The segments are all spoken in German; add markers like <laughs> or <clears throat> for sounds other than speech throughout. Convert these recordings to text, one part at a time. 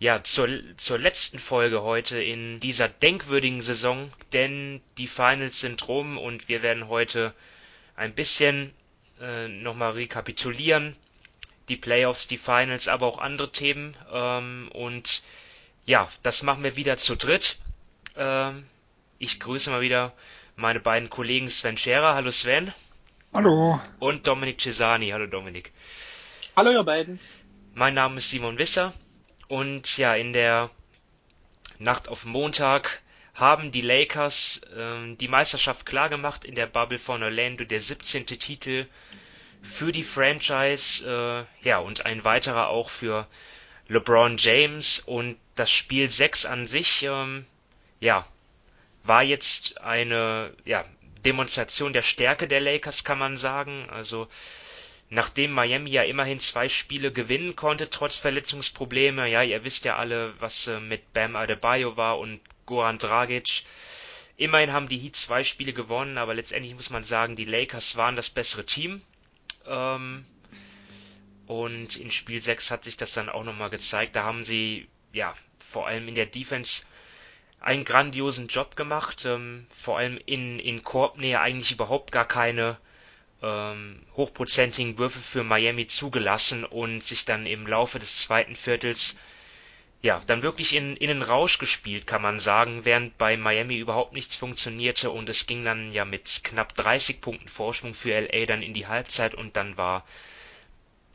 ja, zur, zur letzten Folge heute in dieser denkwürdigen Saison, denn die Finals sind rum und wir werden heute ein bisschen äh, nochmal rekapitulieren. Die Playoffs, die Finals, aber auch andere Themen. Ähm, und ja, das machen wir wieder zu dritt. Ähm, ich grüße mal wieder meine beiden Kollegen Sven Scherer. Hallo Sven. Hallo. Und Dominik Cesani. Hallo Dominik. Hallo ihr beiden. Mein Name ist Simon Wisser und ja, in der Nacht auf Montag haben die Lakers äh, die Meisterschaft klargemacht in der Bubble von Orlando, der 17. Titel für die Franchise, äh, ja, und ein weiterer auch für LeBron James und das Spiel 6 an sich, ähm, ja, war jetzt eine, ja, Demonstration der Stärke der Lakers, kann man sagen. Also, nachdem Miami ja immerhin zwei Spiele gewinnen konnte, trotz Verletzungsprobleme, ja, ihr wisst ja alle, was äh, mit Bam Adebayo war und Goran Dragic. Immerhin haben die Heat zwei Spiele gewonnen, aber letztendlich muss man sagen, die Lakers waren das bessere Team. Ähm, und in Spiel 6 hat sich das dann auch nochmal gezeigt. Da haben sie, ja, vor allem in der Defense einen grandiosen Job gemacht. Ähm, vor allem in, in Korbnähe eigentlich überhaupt gar keine ähm, hochprozentigen Würfe für Miami zugelassen und sich dann im Laufe des zweiten Viertels ja, dann wirklich in, in den Rausch gespielt, kann man sagen, während bei Miami überhaupt nichts funktionierte und es ging dann ja mit knapp 30 Punkten Vorsprung für LA dann in die Halbzeit und dann war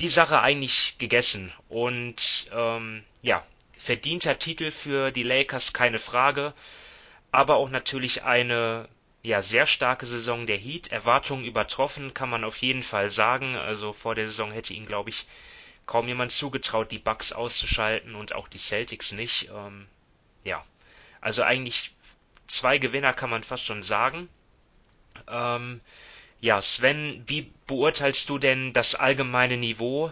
die Sache eigentlich gegessen. Und ähm, ja, verdienter Titel für die Lakers, keine Frage, aber auch natürlich eine ja, sehr starke Saison der Heat. Erwartungen übertroffen, kann man auf jeden Fall sagen. Also vor der Saison hätte ihnen, glaube ich, kaum jemand zugetraut, die Bucks auszuschalten und auch die Celtics nicht. Ähm, ja, also eigentlich zwei Gewinner kann man fast schon sagen. Ähm, ja, Sven, wie beurteilst du denn das allgemeine Niveau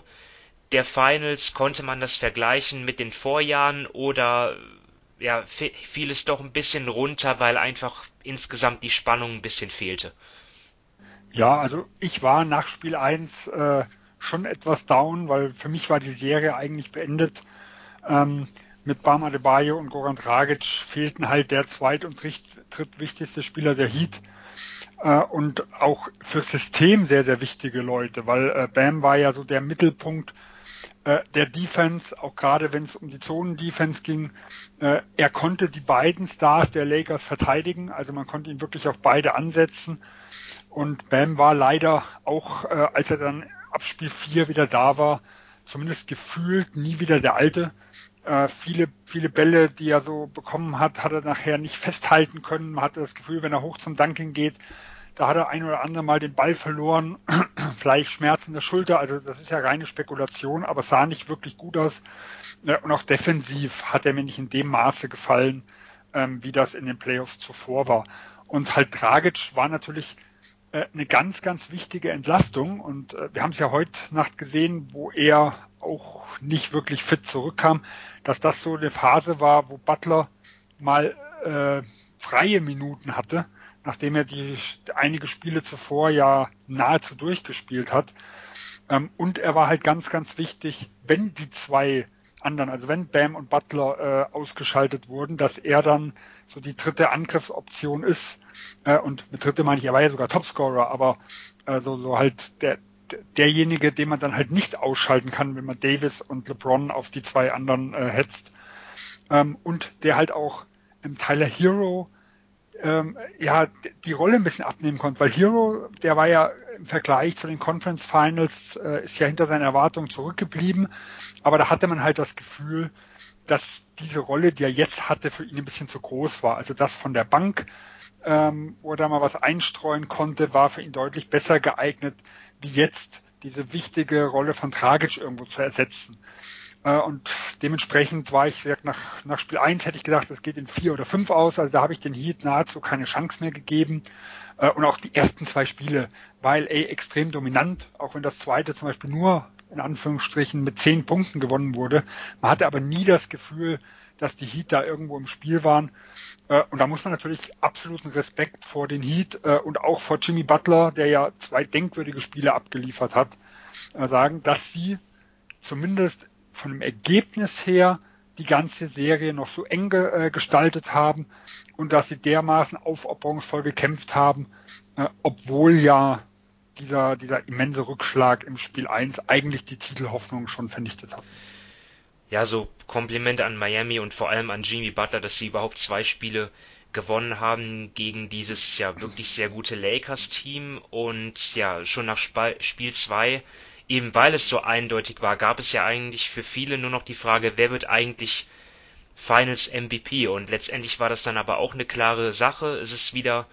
der Finals? Konnte man das vergleichen mit den Vorjahren oder ja, fiel es doch ein bisschen runter, weil einfach insgesamt die Spannung ein bisschen fehlte. Ja, also ich war nach Spiel 1 äh, schon etwas down, weil für mich war die Serie eigentlich beendet. Ähm, mit Bam Adebayo und Goran Dragic fehlten halt der zweit- und drittwichtigste Spieler der Heat äh, und auch fürs System sehr, sehr wichtige Leute, weil äh, Bam war ja so der Mittelpunkt der Defense, auch gerade wenn es um die Zonen-Defense ging. Äh, er konnte die beiden Stars der Lakers verteidigen, also man konnte ihn wirklich auf beide ansetzen. Und Bam war leider auch, äh, als er dann ab Spiel 4 wieder da war, zumindest gefühlt nie wieder der Alte. Äh, viele, viele Bälle, die er so bekommen hat, hat er nachher nicht festhalten können. Man hatte das Gefühl, wenn er hoch zum Dunking geht, da hat er ein oder andere Mal den Ball verloren, <clears throat> vielleicht Schmerz in der Schulter, also das ist ja reine Spekulation, aber sah nicht wirklich gut aus. Und auch defensiv hat er mir nicht in dem Maße gefallen, ähm, wie das in den Playoffs zuvor war. Und halt Dragic war natürlich äh, eine ganz, ganz wichtige Entlastung. Und äh, wir haben es ja heute Nacht gesehen, wo er auch nicht wirklich fit zurückkam, dass das so eine Phase war, wo Butler mal äh, freie Minuten hatte nachdem er die einige Spiele zuvor ja nahezu durchgespielt hat. Ähm, und er war halt ganz, ganz wichtig, wenn die zwei anderen, also wenn Bam und Butler äh, ausgeschaltet wurden, dass er dann so die dritte Angriffsoption ist. Äh, und mit dritte meine ich, er war ja sogar Topscorer, aber äh, so, so halt der, derjenige, den man dann halt nicht ausschalten kann, wenn man Davis und LeBron auf die zwei anderen äh, hetzt. Ähm, und der halt auch im Tyler Hero ähm, ja die Rolle ein bisschen abnehmen konnte, weil Hero, der war ja im Vergleich zu den Conference Finals, äh, ist ja hinter seinen Erwartungen zurückgeblieben, aber da hatte man halt das Gefühl, dass diese Rolle, die er jetzt hatte, für ihn ein bisschen zu groß war. Also das von der Bank, ähm, wo er da mal was einstreuen konnte, war für ihn deutlich besser geeignet, wie jetzt diese wichtige Rolle von Tragic irgendwo zu ersetzen. Äh, und dementsprechend war ich nach, nach Spiel 1 hätte ich gedacht, es geht in 4 oder 5 aus. Also da habe ich den Heat nahezu keine Chance mehr gegeben. Äh, und auch die ersten zwei Spiele war LA extrem dominant, auch wenn das zweite zum Beispiel nur in Anführungsstrichen mit 10 Punkten gewonnen wurde. Man hatte aber nie das Gefühl, dass die Heat da irgendwo im Spiel waren. Äh, und da muss man natürlich absoluten Respekt vor den Heat und auch vor Jimmy Butler, der ja zwei denkwürdige Spiele abgeliefert hat, sagen, dass sie zumindest von dem Ergebnis her die ganze Serie noch so eng äh, gestaltet haben und dass sie dermaßen aufopferungsvoll gekämpft haben, äh, obwohl ja dieser, dieser immense Rückschlag im Spiel 1 eigentlich die Titelhoffnung schon vernichtet hat. Ja, so Kompliment an Miami und vor allem an Jimmy Butler, dass sie überhaupt zwei Spiele gewonnen haben gegen dieses ja wirklich sehr gute Lakers-Team und ja, schon nach Spiel 2 eben weil es so eindeutig war, gab es ja eigentlich für viele nur noch die Frage, wer wird eigentlich Finals MVP? Und letztendlich war das dann aber auch eine klare Sache. Es ist wieder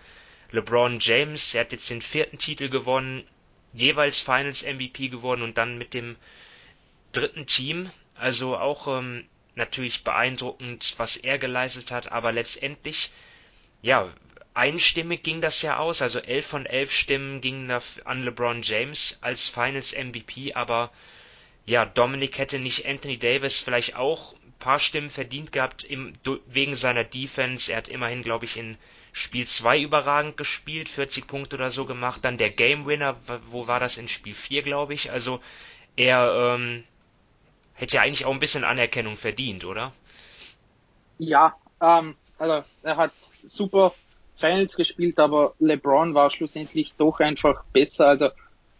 LeBron James, er hat jetzt den vierten Titel gewonnen, jeweils Finals MVP gewonnen und dann mit dem dritten Team. Also auch ähm, natürlich beeindruckend, was er geleistet hat, aber letztendlich, ja, einstimmig ging das ja aus, also elf von elf Stimmen gingen an LeBron James als Finals MVP, aber ja, Dominic hätte nicht Anthony Davis vielleicht auch ein paar Stimmen verdient gehabt im, wegen seiner Defense. Er hat immerhin, glaube ich, in Spiel 2 überragend gespielt, 40 Punkte oder so gemacht. Dann der Game Winner, wo war das in Spiel 4, glaube ich. Also er ähm, hätte ja eigentlich auch ein bisschen Anerkennung verdient, oder? Ja, ähm, also er hat super Finals gespielt, aber LeBron war schlussendlich doch einfach besser. Also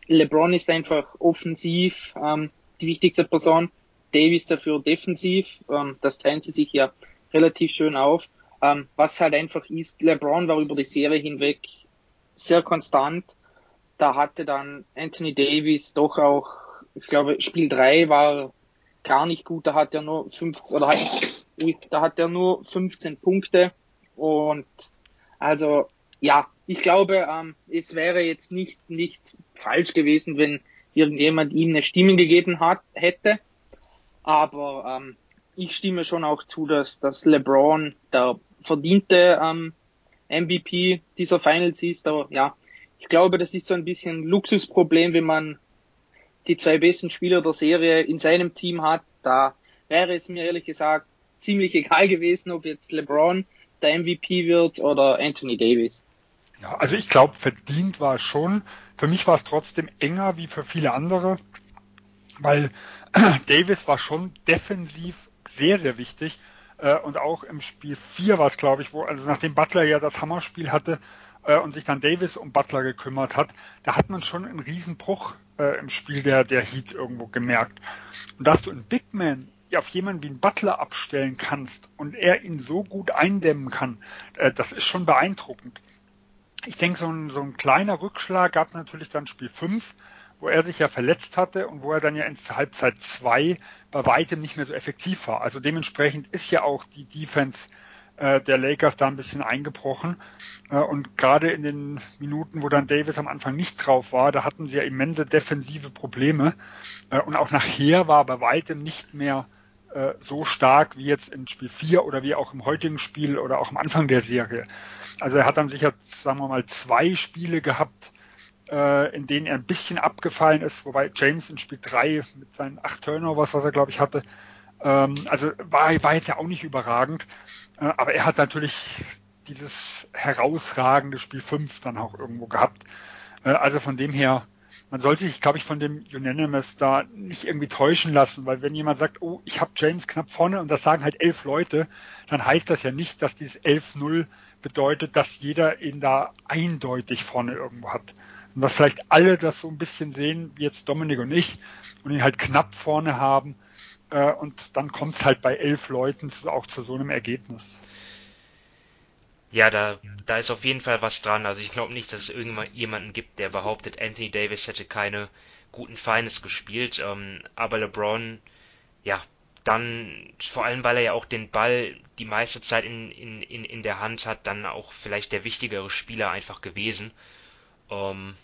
LeBron ist einfach offensiv ähm, die wichtigste Person, Davis dafür defensiv. Ähm, das teilen sie sich ja relativ schön auf. Ähm, was halt einfach ist, LeBron war über die Serie hinweg sehr konstant. Da hatte dann Anthony Davis doch auch, ich glaube, Spiel 3 war gar nicht gut. Da hat er nur 15 oder hat, da hat er nur 15 Punkte und also ja, ich glaube, ähm, es wäre jetzt nicht, nicht falsch gewesen, wenn irgendjemand ihm eine Stimme gegeben hat, hätte. Aber ähm, ich stimme schon auch zu, dass, dass LeBron der verdiente ähm, MVP dieser Finals ist. Aber ja, ich glaube, das ist so ein bisschen Luxusproblem, wenn man die zwei besten Spieler der Serie in seinem Team hat. Da wäre es mir ehrlich gesagt ziemlich <laughs> egal gewesen, ob jetzt LeBron der MVP wird oder Anthony Davis. Ja, also ich glaube, verdient war es schon. Für mich war es trotzdem enger wie für viele andere, weil <clears throat> Davis war schon defensiv sehr, sehr wichtig. Äh, und auch im Spiel 4 war es, glaube ich, wo, also nachdem Butler ja das Hammerspiel hatte äh, und sich dann Davis um Butler gekümmert hat, da hat man schon einen Riesenbruch äh, im Spiel der, der Heat irgendwo gemerkt. Und dass du einen Big Man auf jemanden wie einen Butler abstellen kannst und er ihn so gut eindämmen kann, äh, das ist schon beeindruckend. Ich denke, so ein, so ein kleiner Rückschlag gab natürlich dann Spiel 5, wo er sich ja verletzt hatte und wo er dann ja in Halbzeit 2 bei weitem nicht mehr so effektiv war. Also dementsprechend ist ja auch die Defense äh, der Lakers da ein bisschen eingebrochen. Äh, und gerade in den Minuten, wo dann Davis am Anfang nicht drauf war, da hatten sie ja immense defensive Probleme. Äh, und auch nachher war bei weitem nicht mehr äh, so stark wie jetzt in Spiel 4 oder wie auch im heutigen Spiel oder auch am Anfang der Serie. Also er hat dann sicher, sagen wir mal, zwei Spiele gehabt, äh, in denen er ein bisschen abgefallen ist, wobei James in Spiel 3 mit seinen acht Turnovers, was er glaube ich hatte, ähm, also war, war jetzt ja auch nicht überragend, äh, aber er hat natürlich dieses herausragende Spiel 5 dann auch irgendwo gehabt. Äh, also von dem her man sollte sich, glaube ich, von dem Unanimous da nicht irgendwie täuschen lassen, weil wenn jemand sagt, oh, ich habe James knapp vorne und das sagen halt elf Leute, dann heißt das ja nicht, dass dieses 11-0 bedeutet, dass jeder ihn da eindeutig vorne irgendwo hat. Und dass vielleicht alle das so ein bisschen sehen, wie jetzt Dominik und ich, und ihn halt knapp vorne haben. Äh, und dann kommt es halt bei elf Leuten auch zu so einem Ergebnis. Ja, da, da ist auf jeden Fall was dran. Also ich glaube nicht, dass es irgendjemanden gibt, der behauptet, Anthony Davis hätte keine guten Finals gespielt. Ähm, aber LeBron, ja, dann, vor allem weil er ja auch den Ball die meiste Zeit in, in, in, in der Hand hat, dann auch vielleicht der wichtigere Spieler einfach gewesen. Ähm,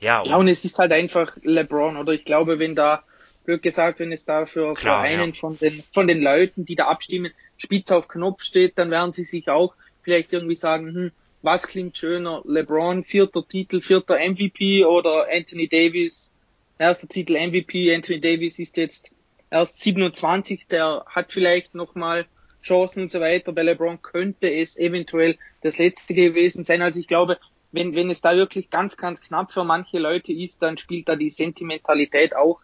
ja, und, ja, und es ist halt einfach LeBron, oder ich glaube, wenn da blöd gesagt, wenn es da für, Klar, für einen ja. von den von den Leuten, die da abstimmen, spitz auf Knopf steht, dann werden sie sich auch vielleicht irgendwie sagen, hm, was klingt schöner, LeBron, vierter Titel, vierter MVP oder Anthony Davis, erster Titel MVP, Anthony Davis ist jetzt erst 27, der hat vielleicht nochmal Chancen und so weiter. Bei LeBron könnte es eventuell das letzte gewesen sein. Also ich glaube, wenn, wenn es da wirklich ganz, ganz knapp für manche Leute ist, dann spielt da die Sentimentalität auch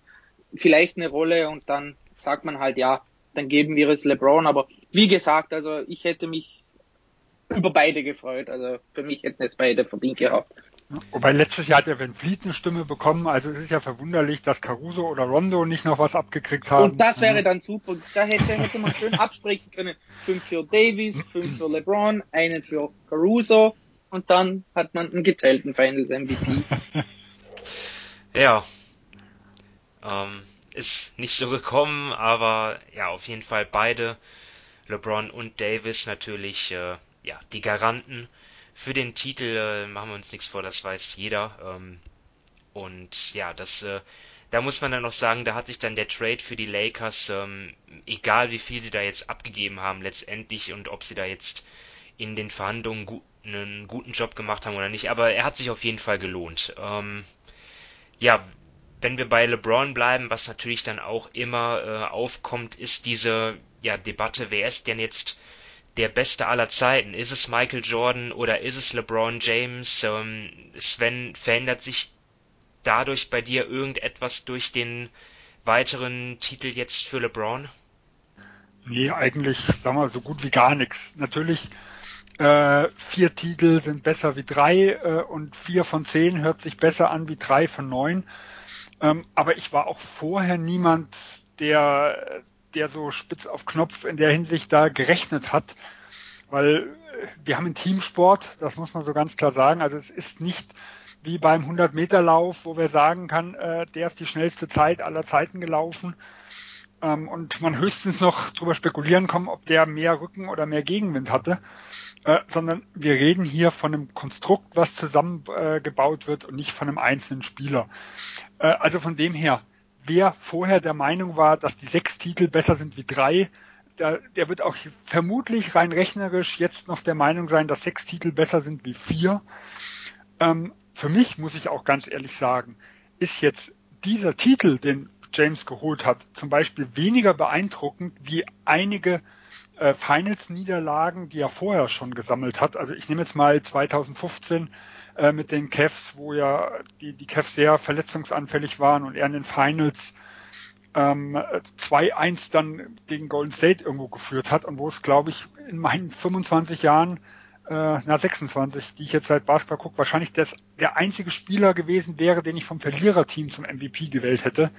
vielleicht eine Rolle und dann sagt man halt, ja, dann geben wir es LeBron. Aber wie gesagt, also ich hätte mich über beide gefreut. Also für mich hätten es beide verdient gehabt. Wobei letztes Jahr hat ja Van Fleet eine Stimme bekommen, also es ist ja verwunderlich, dass Caruso oder Rondo nicht noch was abgekriegt haben. Und das wäre dann super. Da hätte, hätte man schön absprechen können. Fünf für Davis, fünf für LeBron, einen für Caruso und dann hat man einen geteilten Finals MVP. <laughs> Ja. Ähm, ist nicht so gekommen, aber ja, auf jeden Fall beide, LeBron und Davis natürlich, äh, ja, die Garanten für den Titel, äh, machen wir uns nichts vor, das weiß jeder. Ähm, und ja, das, äh, da muss man dann noch sagen, da hat sich dann der Trade für die Lakers, ähm, egal wie viel sie da jetzt abgegeben haben letztendlich und ob sie da jetzt in den Verhandlungen gu einen guten Job gemacht haben oder nicht, aber er hat sich auf jeden Fall gelohnt. Ähm, ja, wenn wir bei LeBron bleiben, was natürlich dann auch immer äh, aufkommt, ist diese ja, Debatte, wer ist denn jetzt der Beste aller Zeiten? Ist es Michael Jordan oder ist es LeBron James? Ähm, Sven, verändert sich dadurch bei dir irgendetwas durch den weiteren Titel jetzt für LeBron? Nee, eigentlich, sagen wir, so gut wie gar nichts. Natürlich, äh, vier Titel sind besser wie drei äh, und vier von zehn hört sich besser an wie drei von neun. Ähm, aber ich war auch vorher niemand, der, der so spitz auf Knopf in der Hinsicht da gerechnet hat, weil äh, wir haben einen Teamsport, das muss man so ganz klar sagen. Also es ist nicht wie beim 100-Meter-Lauf, wo wir sagen kann, äh, der ist die schnellste Zeit aller Zeiten gelaufen. Ähm, und man höchstens noch drüber spekulieren kann, ob der mehr Rücken oder mehr Gegenwind hatte. Äh, sondern wir reden hier von einem Konstrukt, was zusammengebaut äh, wird und nicht von einem einzelnen Spieler. Äh, also von dem her, wer vorher der Meinung war, dass die sechs Titel besser sind wie drei, der, der wird auch vermutlich rein rechnerisch jetzt noch der Meinung sein, dass sechs Titel besser sind wie vier. Ähm, für mich muss ich auch ganz ehrlich sagen, ist jetzt dieser Titel, den James geholt hat, zum Beispiel weniger beeindruckend wie einige äh, Finals-Niederlagen, die er vorher schon gesammelt hat. Also ich nehme jetzt mal 2015 äh, mit den Cavs, wo ja die, die Cavs sehr verletzungsanfällig waren und er in den Finals ähm, 2-1 dann gegen Golden State irgendwo geführt hat und wo es, glaube ich, in meinen 25 Jahren, äh, na 26, die ich jetzt seit Basketball gucke, wahrscheinlich das, der einzige Spieler gewesen wäre, den ich vom Verliererteam zum MVP gewählt hätte.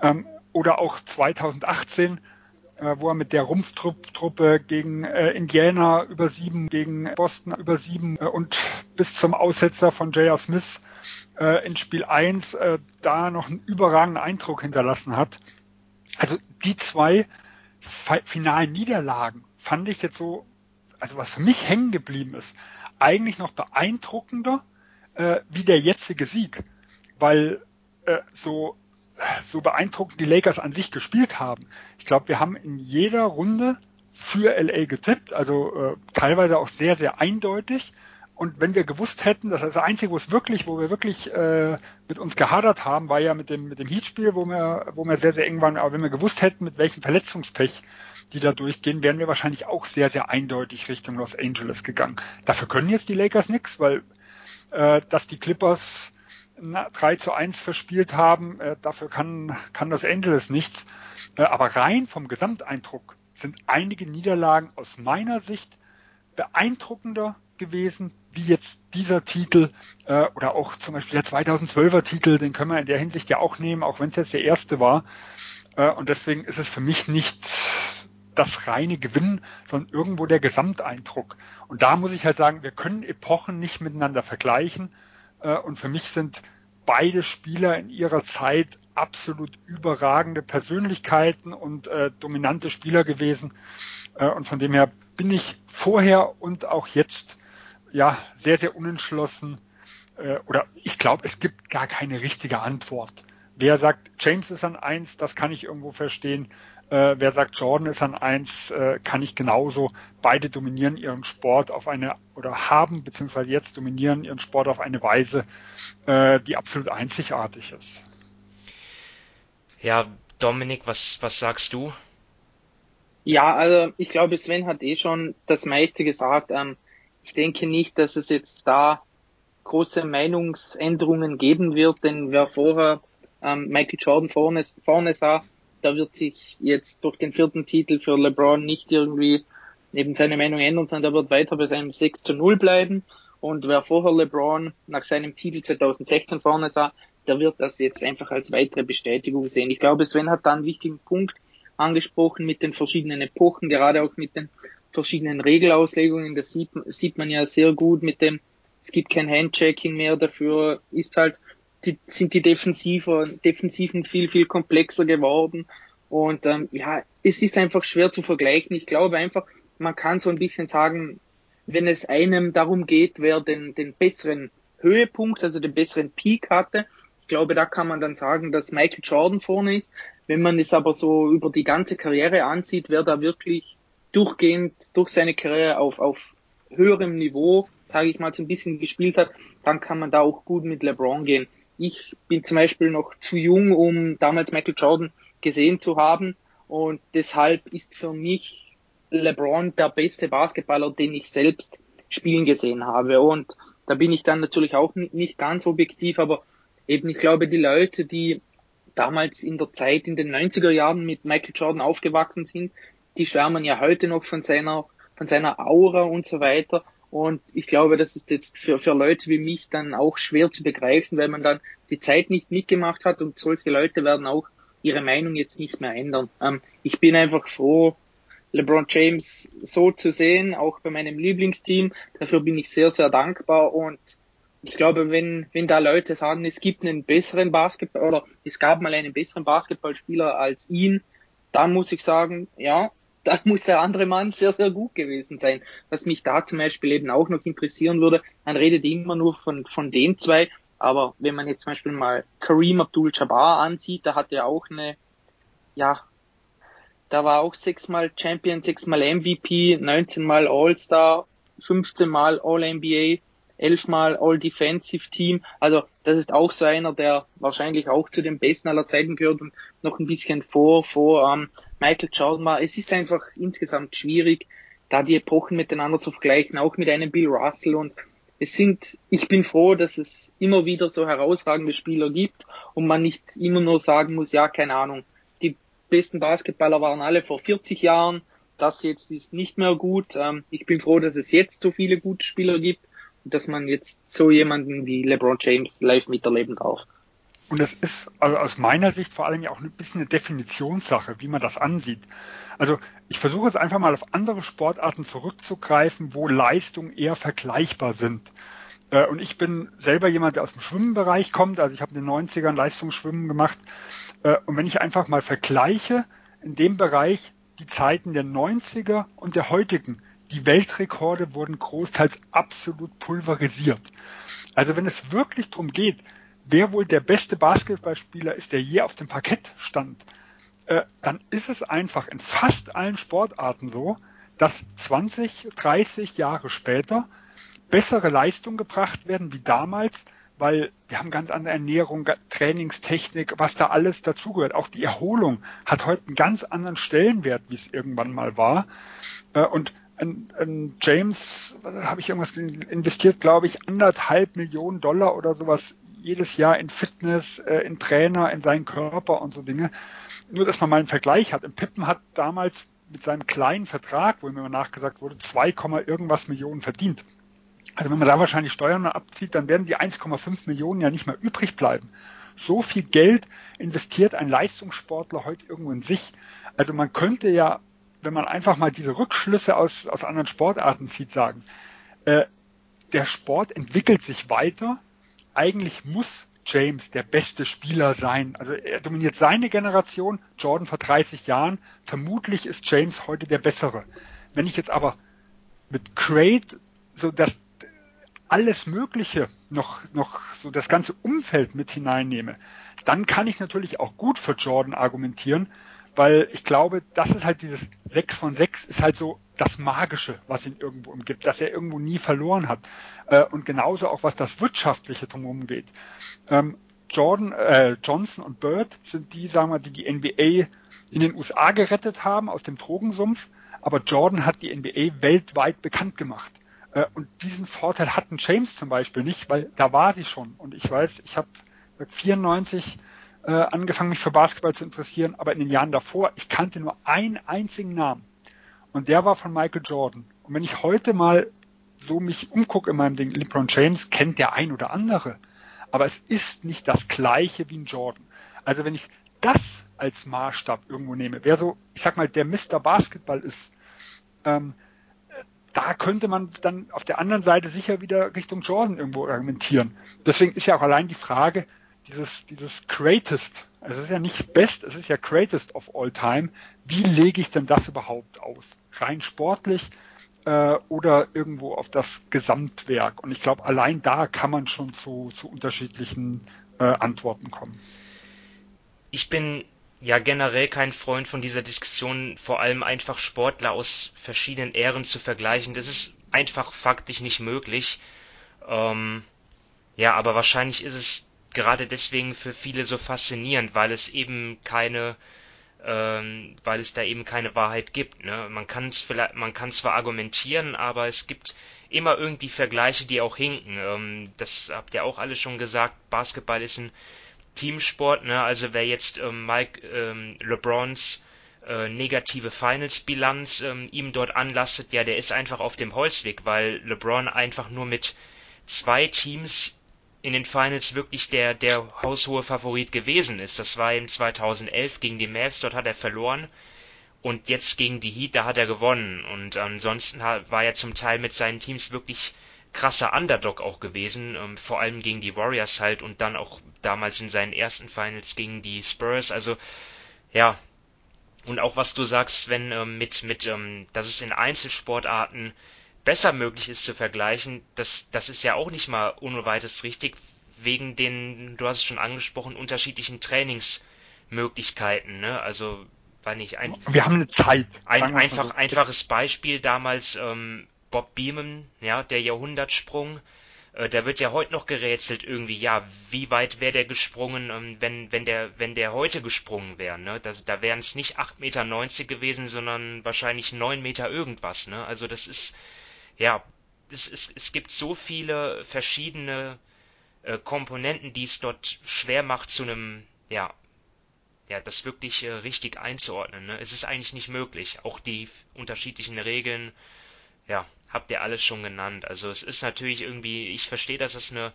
Ähm, oder auch 2018, äh, wo er mit der Rumpftruppe gegen äh, Indiana über sieben, gegen Boston über sieben äh, und bis zum Aussetzer von J.R. Smith äh, in Spiel 1 äh, da noch einen überragenden Eindruck hinterlassen hat. Also die zwei finalen Niederlagen fand ich jetzt so, also was für mich hängen geblieben ist, eigentlich noch beeindruckender äh, wie der jetzige Sieg, weil äh, so so beeindruckend die Lakers an sich gespielt haben. Ich glaube, wir haben in jeder Runde für LA getippt, also äh, teilweise auch sehr, sehr eindeutig. Und wenn wir gewusst hätten, dass das Einzige, wo es wirklich, wo wir wirklich äh, mit uns gehadert haben, war ja mit dem mit dem Heatspiel, wo wir, wo wir sehr, sehr eng waren. Aber wenn wir gewusst hätten, mit welchem Verletzungspech die da durchgehen, wären wir wahrscheinlich auch sehr, sehr eindeutig Richtung Los Angeles gegangen. Dafür können jetzt die Lakers nichts, weil äh, dass die Clippers 3 zu 1 verspielt haben, äh, dafür kann, kann Los Angeles nichts. Äh, aber rein vom Gesamteindruck sind einige Niederlagen aus meiner Sicht beeindruckender gewesen, wie jetzt dieser Titel äh, oder auch zum Beispiel der 2012er Titel, den können wir in der Hinsicht ja auch nehmen, auch wenn es jetzt der erste war. Und deswegen ist es für mich nicht das reine Gewinnen, sondern irgendwo der Gesamteindruck. Und da muss ich halt sagen, wir können Epochen nicht miteinander vergleichen. Äh, und für mich sind beide Spieler in ihrer Zeit absolut überragende Persönlichkeiten und äh, dominante Spieler gewesen. Äh, und von dem her bin ich vorher und auch jetzt ja sehr, sehr unentschlossen. Äh, oder ich glaube, es gibt gar keine richtige Antwort, wer sagt, James ist an eins, das kann ich irgendwo verstehen. Äh, wer sagt, Jordan ist an eins, äh, kann ich genauso. Beide dominieren ihren Sport auf eine oder haben beziehungsweise jetzt dominieren ihren Sport auf eine Weise, äh, die absolut einzigartig ist. Ja, Dominik, was, was sagst du? Ja, also ich glaube, Sven hat eh schon das meiste gesagt. Ähm, ich denke nicht, dass es jetzt da große Meinungsänderungen geben wird, denn wer vorher ähm, Michael Jordan vorne, vorne sah, da wird sich jetzt durch den vierten Titel für LeBron nicht irgendwie neben seine Meinung ändern, sondern er wird weiter bei seinem 6 zu 0 bleiben. Und wer vorher LeBron nach seinem Titel 2016 vorne sah, der wird das jetzt einfach als weitere Bestätigung sehen. Ich glaube, Sven hat da einen wichtigen Punkt angesprochen mit den verschiedenen Epochen, gerade auch mit den verschiedenen Regelauslegungen. Das sieht, sieht man ja sehr gut mit dem, es gibt kein Handchecking mehr, dafür ist halt, die, sind die Defensiver, Defensiven viel, viel komplexer geworden. Und ähm, ja, es ist einfach schwer zu vergleichen. Ich glaube einfach, man kann so ein bisschen sagen, wenn es einem darum geht, wer den, den besseren Höhepunkt, also den besseren Peak hatte, ich glaube, da kann man dann sagen, dass Michael Jordan vorne ist. Wenn man es aber so über die ganze Karriere ansieht, wer da wirklich durchgehend durch seine Karriere auf, auf höherem Niveau, sage ich mal, so ein bisschen gespielt hat, dann kann man da auch gut mit LeBron gehen. Ich bin zum Beispiel noch zu jung, um damals Michael Jordan gesehen zu haben und deshalb ist für mich LeBron der beste Basketballer, den ich selbst spielen gesehen habe und da bin ich dann natürlich auch nicht ganz objektiv, aber eben, ich glaube, die Leute, die damals in der Zeit in den 90er Jahren mit Michael Jordan aufgewachsen sind, die schwärmen ja heute noch von seiner, von seiner Aura und so weiter. Und ich glaube, das ist jetzt für, für Leute wie mich dann auch schwer zu begreifen, weil man dann die Zeit nicht mitgemacht hat und solche Leute werden auch ihre Meinung jetzt nicht mehr ändern. Ähm, ich bin einfach froh, LeBron James so zu sehen, auch bei meinem Lieblingsteam. Dafür bin ich sehr, sehr dankbar und ich glaube, wenn, wenn da Leute sagen, es gibt einen besseren Basketball oder es gab mal einen besseren Basketballspieler als ihn, dann muss ich sagen, ja, <laughs> da muss der andere Mann sehr, sehr gut gewesen sein. Was mich da zum Beispiel eben auch noch interessieren würde, man redet immer nur von, von den zwei, aber wenn man jetzt zum Beispiel mal Kareem Abdul-Jabbar ansieht, da hat er auch eine, ja, da war auch sechsmal Champion, sechsmal MVP, 19 Mal All-Star, 15 Mal All-NBA, elfmal All-Defensive Team. Also das ist auch so einer, der wahrscheinlich auch zu den Besten aller Zeiten gehört und noch ein bisschen vor, vor ähm, Michael Jordan war. Es ist einfach insgesamt schwierig, da die Epochen miteinander zu vergleichen, auch mit einem Bill Russell und es sind, ich bin froh, dass es immer wieder so herausragende Spieler gibt und man nicht immer nur sagen muss, ja, keine Ahnung, die besten Basketballer waren alle vor 40 Jahren, das jetzt ist nicht mehr gut. Ähm, ich bin froh, dass es jetzt so viele gute Spieler gibt dass man jetzt so jemanden wie LeBron James live miterleben darf. Und das ist also aus meiner Sicht vor allem ja auch ein bisschen eine Definitionssache, wie man das ansieht. Also ich versuche jetzt einfach mal auf andere Sportarten zurückzugreifen, wo Leistungen eher vergleichbar sind. Äh, und ich bin selber jemand, der aus dem Schwimmenbereich kommt. Also ich habe in den 90ern Leistungsschwimmen gemacht. Äh, und wenn ich einfach mal vergleiche, in dem Bereich die Zeiten der 90er und der heutigen, die Weltrekorde wurden großteils absolut pulverisiert. Also wenn es wirklich darum geht, wer wohl der beste Basketballspieler ist, der je auf dem Parkett stand, äh, dann ist es einfach in fast allen Sportarten so, dass 20, 30 Jahre später bessere Leistungen gebracht werden wie damals, weil wir haben ganz andere Ernährung, Trainingstechnik, was da alles dazugehört. Auch die Erholung hat heute einen ganz anderen Stellenwert, wie es irgendwann mal war. Äh, und ein, ein James, habe ich irgendwas investiert, glaube ich, anderthalb Millionen Dollar oder sowas jedes Jahr in Fitness, äh, in Trainer, in seinen Körper und so Dinge. Nur, dass man mal einen Vergleich hat. Im Pippen hat damals mit seinem kleinen Vertrag, wo mir nachgesagt wurde, 2, irgendwas Millionen verdient. Also wenn man da wahrscheinlich Steuern abzieht, dann werden die 1,5 Millionen ja nicht mehr übrig bleiben. So viel Geld investiert ein Leistungssportler heute irgendwo in sich. Also man könnte ja wenn man einfach mal diese Rückschlüsse aus, aus anderen Sportarten zieht, sagen, äh, der Sport entwickelt sich weiter. Eigentlich muss James der beste Spieler sein. Also er dominiert seine Generation, Jordan vor 30 Jahren. Vermutlich ist James heute der bessere. Wenn ich jetzt aber mit Crate so das alles Mögliche noch, noch so das ganze Umfeld mit hineinnehme, dann kann ich natürlich auch gut für Jordan argumentieren, weil ich glaube, das ist halt dieses 6 von 6 ist halt so das Magische, was ihn irgendwo umgibt, dass er irgendwo nie verloren hat. Äh, und genauso auch was das Wirtschaftliche drumherum geht. Ähm, Jordan, äh, Johnson und Bird sind die, sagen wir, die die NBA in den USA gerettet haben aus dem Drogensumpf, aber Jordan hat die NBA weltweit bekannt gemacht. Äh, und diesen Vorteil hatten James zum Beispiel nicht, weil da war sie schon. Und ich weiß, ich habe 94 äh, angefangen, mich für Basketball zu interessieren, aber in den Jahren davor, ich kannte nur einen einzigen Namen. Und der war von Michael Jordan. Und wenn ich heute mal so mich umgucke in meinem Ding, LeBron James kennt der ein oder andere. Aber es ist nicht das gleiche wie ein Jordan. Also wenn ich das als Maßstab irgendwo nehme, wer so, ich sag mal, der Mr. Basketball ist, ähm, da könnte man dann auf der anderen Seite sicher wieder Richtung Jordan irgendwo argumentieren. Deswegen ist ja auch allein die Frage, dieses, dieses Greatest, also es ist ja nicht Best, es ist ja Greatest of All Time, wie lege ich denn das überhaupt aus? Rein sportlich äh, oder irgendwo auf das Gesamtwerk? Und ich glaube, allein da kann man schon zu, zu unterschiedlichen äh, Antworten kommen. Ich bin ja generell kein Freund von dieser Diskussion, vor allem einfach Sportler aus verschiedenen Ähren zu vergleichen. Das ist einfach faktisch nicht möglich. Ähm, ja, aber wahrscheinlich ist es gerade deswegen für viele so faszinierend, weil es eben keine, ähm, weil es da eben keine Wahrheit gibt. Ne? Man kann es vielleicht, man kann zwar argumentieren, aber es gibt immer irgendwie Vergleiche, die auch hinken. Ähm, das habt ihr auch alle schon gesagt. Basketball ist ein Teamsport. Ne? Also wer jetzt ähm, Mike ähm, LeBrons äh, negative Finals-Bilanz ähm, ihm dort anlastet, ja, der ist einfach auf dem Holzweg, weil LeBron einfach nur mit zwei Teams in den Finals wirklich der, der haushohe Favorit gewesen ist. Das war im 2011 gegen die Mavs, dort hat er verloren. Und jetzt gegen die Heat, da hat er gewonnen. Und ansonsten war er zum Teil mit seinen Teams wirklich krasser Underdog auch gewesen, ähm, vor allem gegen die Warriors halt und dann auch damals in seinen ersten Finals gegen die Spurs. Also ja, und auch was du sagst, wenn ähm, mit mit, ähm, dass es in Einzelsportarten besser möglich ist zu vergleichen, das, das ist ja auch nicht mal ohne weiteres richtig, wegen den, du hast es schon angesprochen, unterschiedlichen Trainingsmöglichkeiten. Ne? Also, war nicht ein. Wir haben eine Zeit. Ein einfach, so. einfaches Beispiel damals ähm, Bob Beeman, ja, der Jahrhundertsprung. Äh, da wird ja heute noch gerätselt irgendwie, ja, wie weit wäre der gesprungen, ähm, wenn, wenn der, wenn der heute gesprungen wäre, ne? Das, da wären es nicht 8,90 Meter gewesen, sondern wahrscheinlich 9 Meter irgendwas, ne? Also das ist, ja, es, es, es gibt so viele verschiedene äh, Komponenten, die es dort schwer macht, zu einem, ja, ja, das wirklich äh, richtig einzuordnen. Ne? Es ist eigentlich nicht möglich. Auch die unterschiedlichen Regeln, ja, habt ihr alles schon genannt. Also es ist natürlich irgendwie, ich verstehe, dass es eine,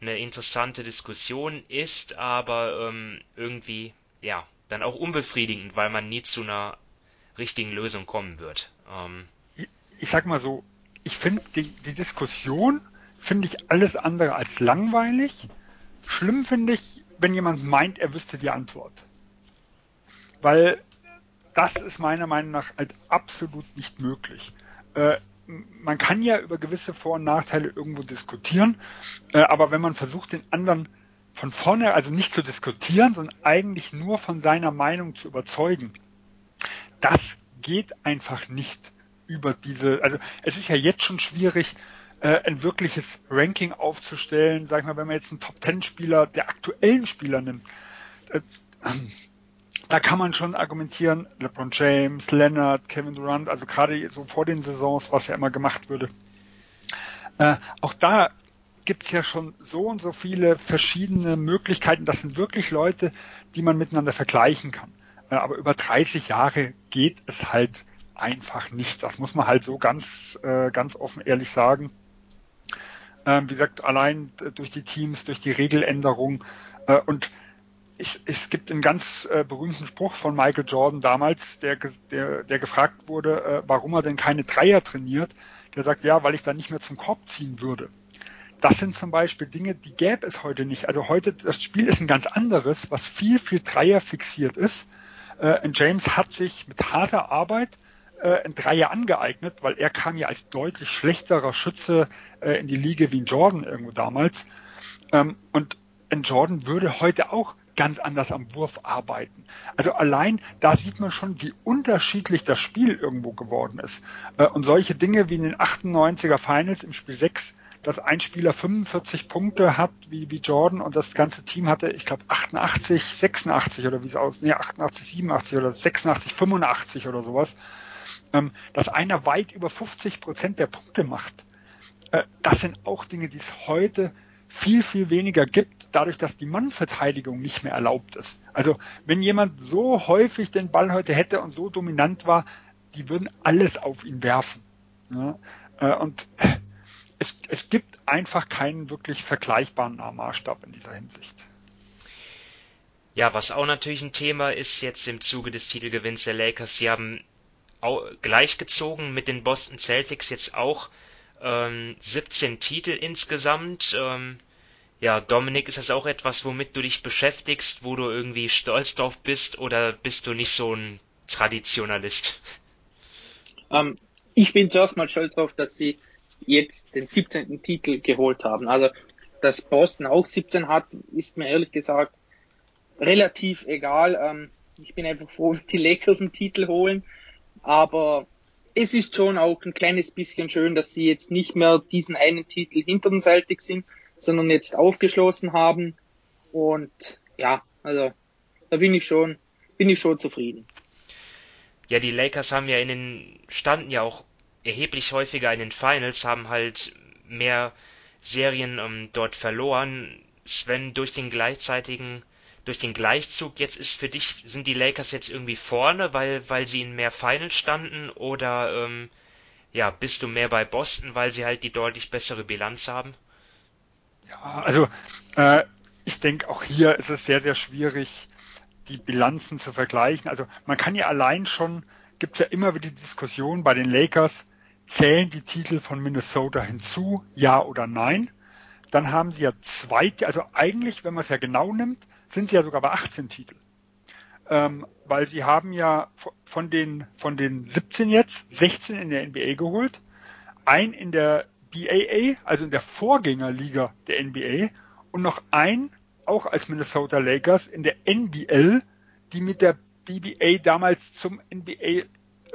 eine interessante Diskussion ist, aber ähm, irgendwie, ja, dann auch unbefriedigend, weil man nie zu einer richtigen Lösung kommen wird. Ähm, ich, ich sag mal so, ich finde die, die Diskussion finde ich alles andere als langweilig. Schlimm finde ich, wenn jemand meint, er wüsste die Antwort. Weil das ist meiner Meinung nach halt absolut nicht möglich. Äh, man kann ja über gewisse Vor- und Nachteile irgendwo diskutieren, äh, aber wenn man versucht, den anderen von vorne, also nicht zu diskutieren, sondern eigentlich nur von seiner Meinung zu überzeugen, das geht einfach nicht über diese, also es ist ja jetzt schon schwierig, äh, ein wirkliches Ranking aufzustellen, sag ich mal, wenn man jetzt einen Top Ten Spieler der aktuellen Spieler nimmt, äh, da kann man schon argumentieren, LeBron James, Leonard, Kevin Durant, also gerade so vor den Saisons, was ja immer gemacht würde. Äh, auch da gibt es ja schon so und so viele verschiedene Möglichkeiten. Das sind wirklich Leute, die man miteinander vergleichen kann. Äh, aber über 30 Jahre geht es halt einfach nicht. Das muss man halt so ganz, äh, ganz offen ehrlich sagen. Ähm, wie gesagt, allein durch die Teams, durch die Regeländerung äh, und ich, es gibt einen ganz äh, berühmten Spruch von Michael Jordan damals, der, der, der gefragt wurde, äh, warum er denn keine Dreier trainiert. Der sagt, ja, weil ich dann nicht mehr zum Korb ziehen würde. Das sind zum Beispiel Dinge, die gäbe es heute nicht. Also heute, das Spiel ist ein ganz anderes, was viel, viel Dreier fixiert ist. Äh, James hat sich mit harter Arbeit äh, ein Dreier angeeignet, weil er kam ja als deutlich schlechterer Schütze äh, in die Liga wie ein Jordan irgendwo damals. Ähm, und ein Jordan würde heute auch ganz anders am Wurf arbeiten. Also allein da sieht man schon, wie unterschiedlich das Spiel irgendwo geworden ist. Äh, und solche Dinge wie in den 98er Finals im Spiel 6, dass ein Spieler 45 Punkte hat wie, wie Jordan und das ganze Team hatte, ich glaube 88, 86 oder wie es aus, nee, 88, 87 oder 86, 85 oder sowas, dass einer weit über 50 Prozent der Punkte macht. Äh, das sind auch Dinge, die es heute viel, viel weniger gibt, dadurch, dass die Mannverteidigung nicht mehr erlaubt ist. Also wenn jemand so häufig den Ball heute hätte und so dominant war, die würden alles auf ihn werfen. Äh, und <laughs> es, es gibt einfach keinen wirklich vergleichbaren Maßstab in dieser Hinsicht. Ja, was auch natürlich ein Thema ist jetzt im Zuge des Titelgewinns der Lakers, sie haben gleichgezogen mit den Boston Celtics jetzt auch ähm, 17 Titel insgesamt. Ähm, ja, Dominik, ist das auch etwas, womit du dich beschäftigst, wo du irgendwie stolz drauf bist oder bist du nicht so ein Traditionalist? Ähm, ich bin zuerst mal stolz drauf, dass sie jetzt den 17. Titel geholt haben. Also, dass Boston auch 17 hat, ist mir ehrlich gesagt relativ egal. Ähm, ich bin einfach froh, <laughs> die Lakers einen Titel holen. Aber es ist schon auch ein kleines bisschen schön, dass sie jetzt nicht mehr diesen einen Titel hinter den Celtics sind, sondern jetzt aufgeschlossen haben. Und ja, also da bin ich schon, bin ich schon zufrieden. Ja, die Lakers haben ja in den, standen ja auch erheblich häufiger in den Finals, haben halt mehr Serien ähm, dort verloren. Sven durch den gleichzeitigen durch den Gleichzug jetzt ist für dich, sind die Lakers jetzt irgendwie vorne, weil, weil sie in mehr Finals standen oder ähm, ja, bist du mehr bei Boston, weil sie halt die deutlich bessere Bilanz haben? Ja, also äh, ich denke auch hier ist es sehr, sehr schwierig, die Bilanzen zu vergleichen. Also man kann ja allein schon, gibt ja immer wieder die Diskussion bei den Lakers, zählen die Titel von Minnesota hinzu, ja oder nein? Dann haben sie ja zwei, also eigentlich, wenn man es ja genau nimmt, sind sie ja sogar bei 18 Titeln. Ähm, weil sie haben ja von den, von den 17 jetzt 16 in der NBA geholt, ein in der BAA, also in der Vorgängerliga der NBA und noch ein, auch als Minnesota Lakers, in der NBL, die mit der BBA damals zum NBA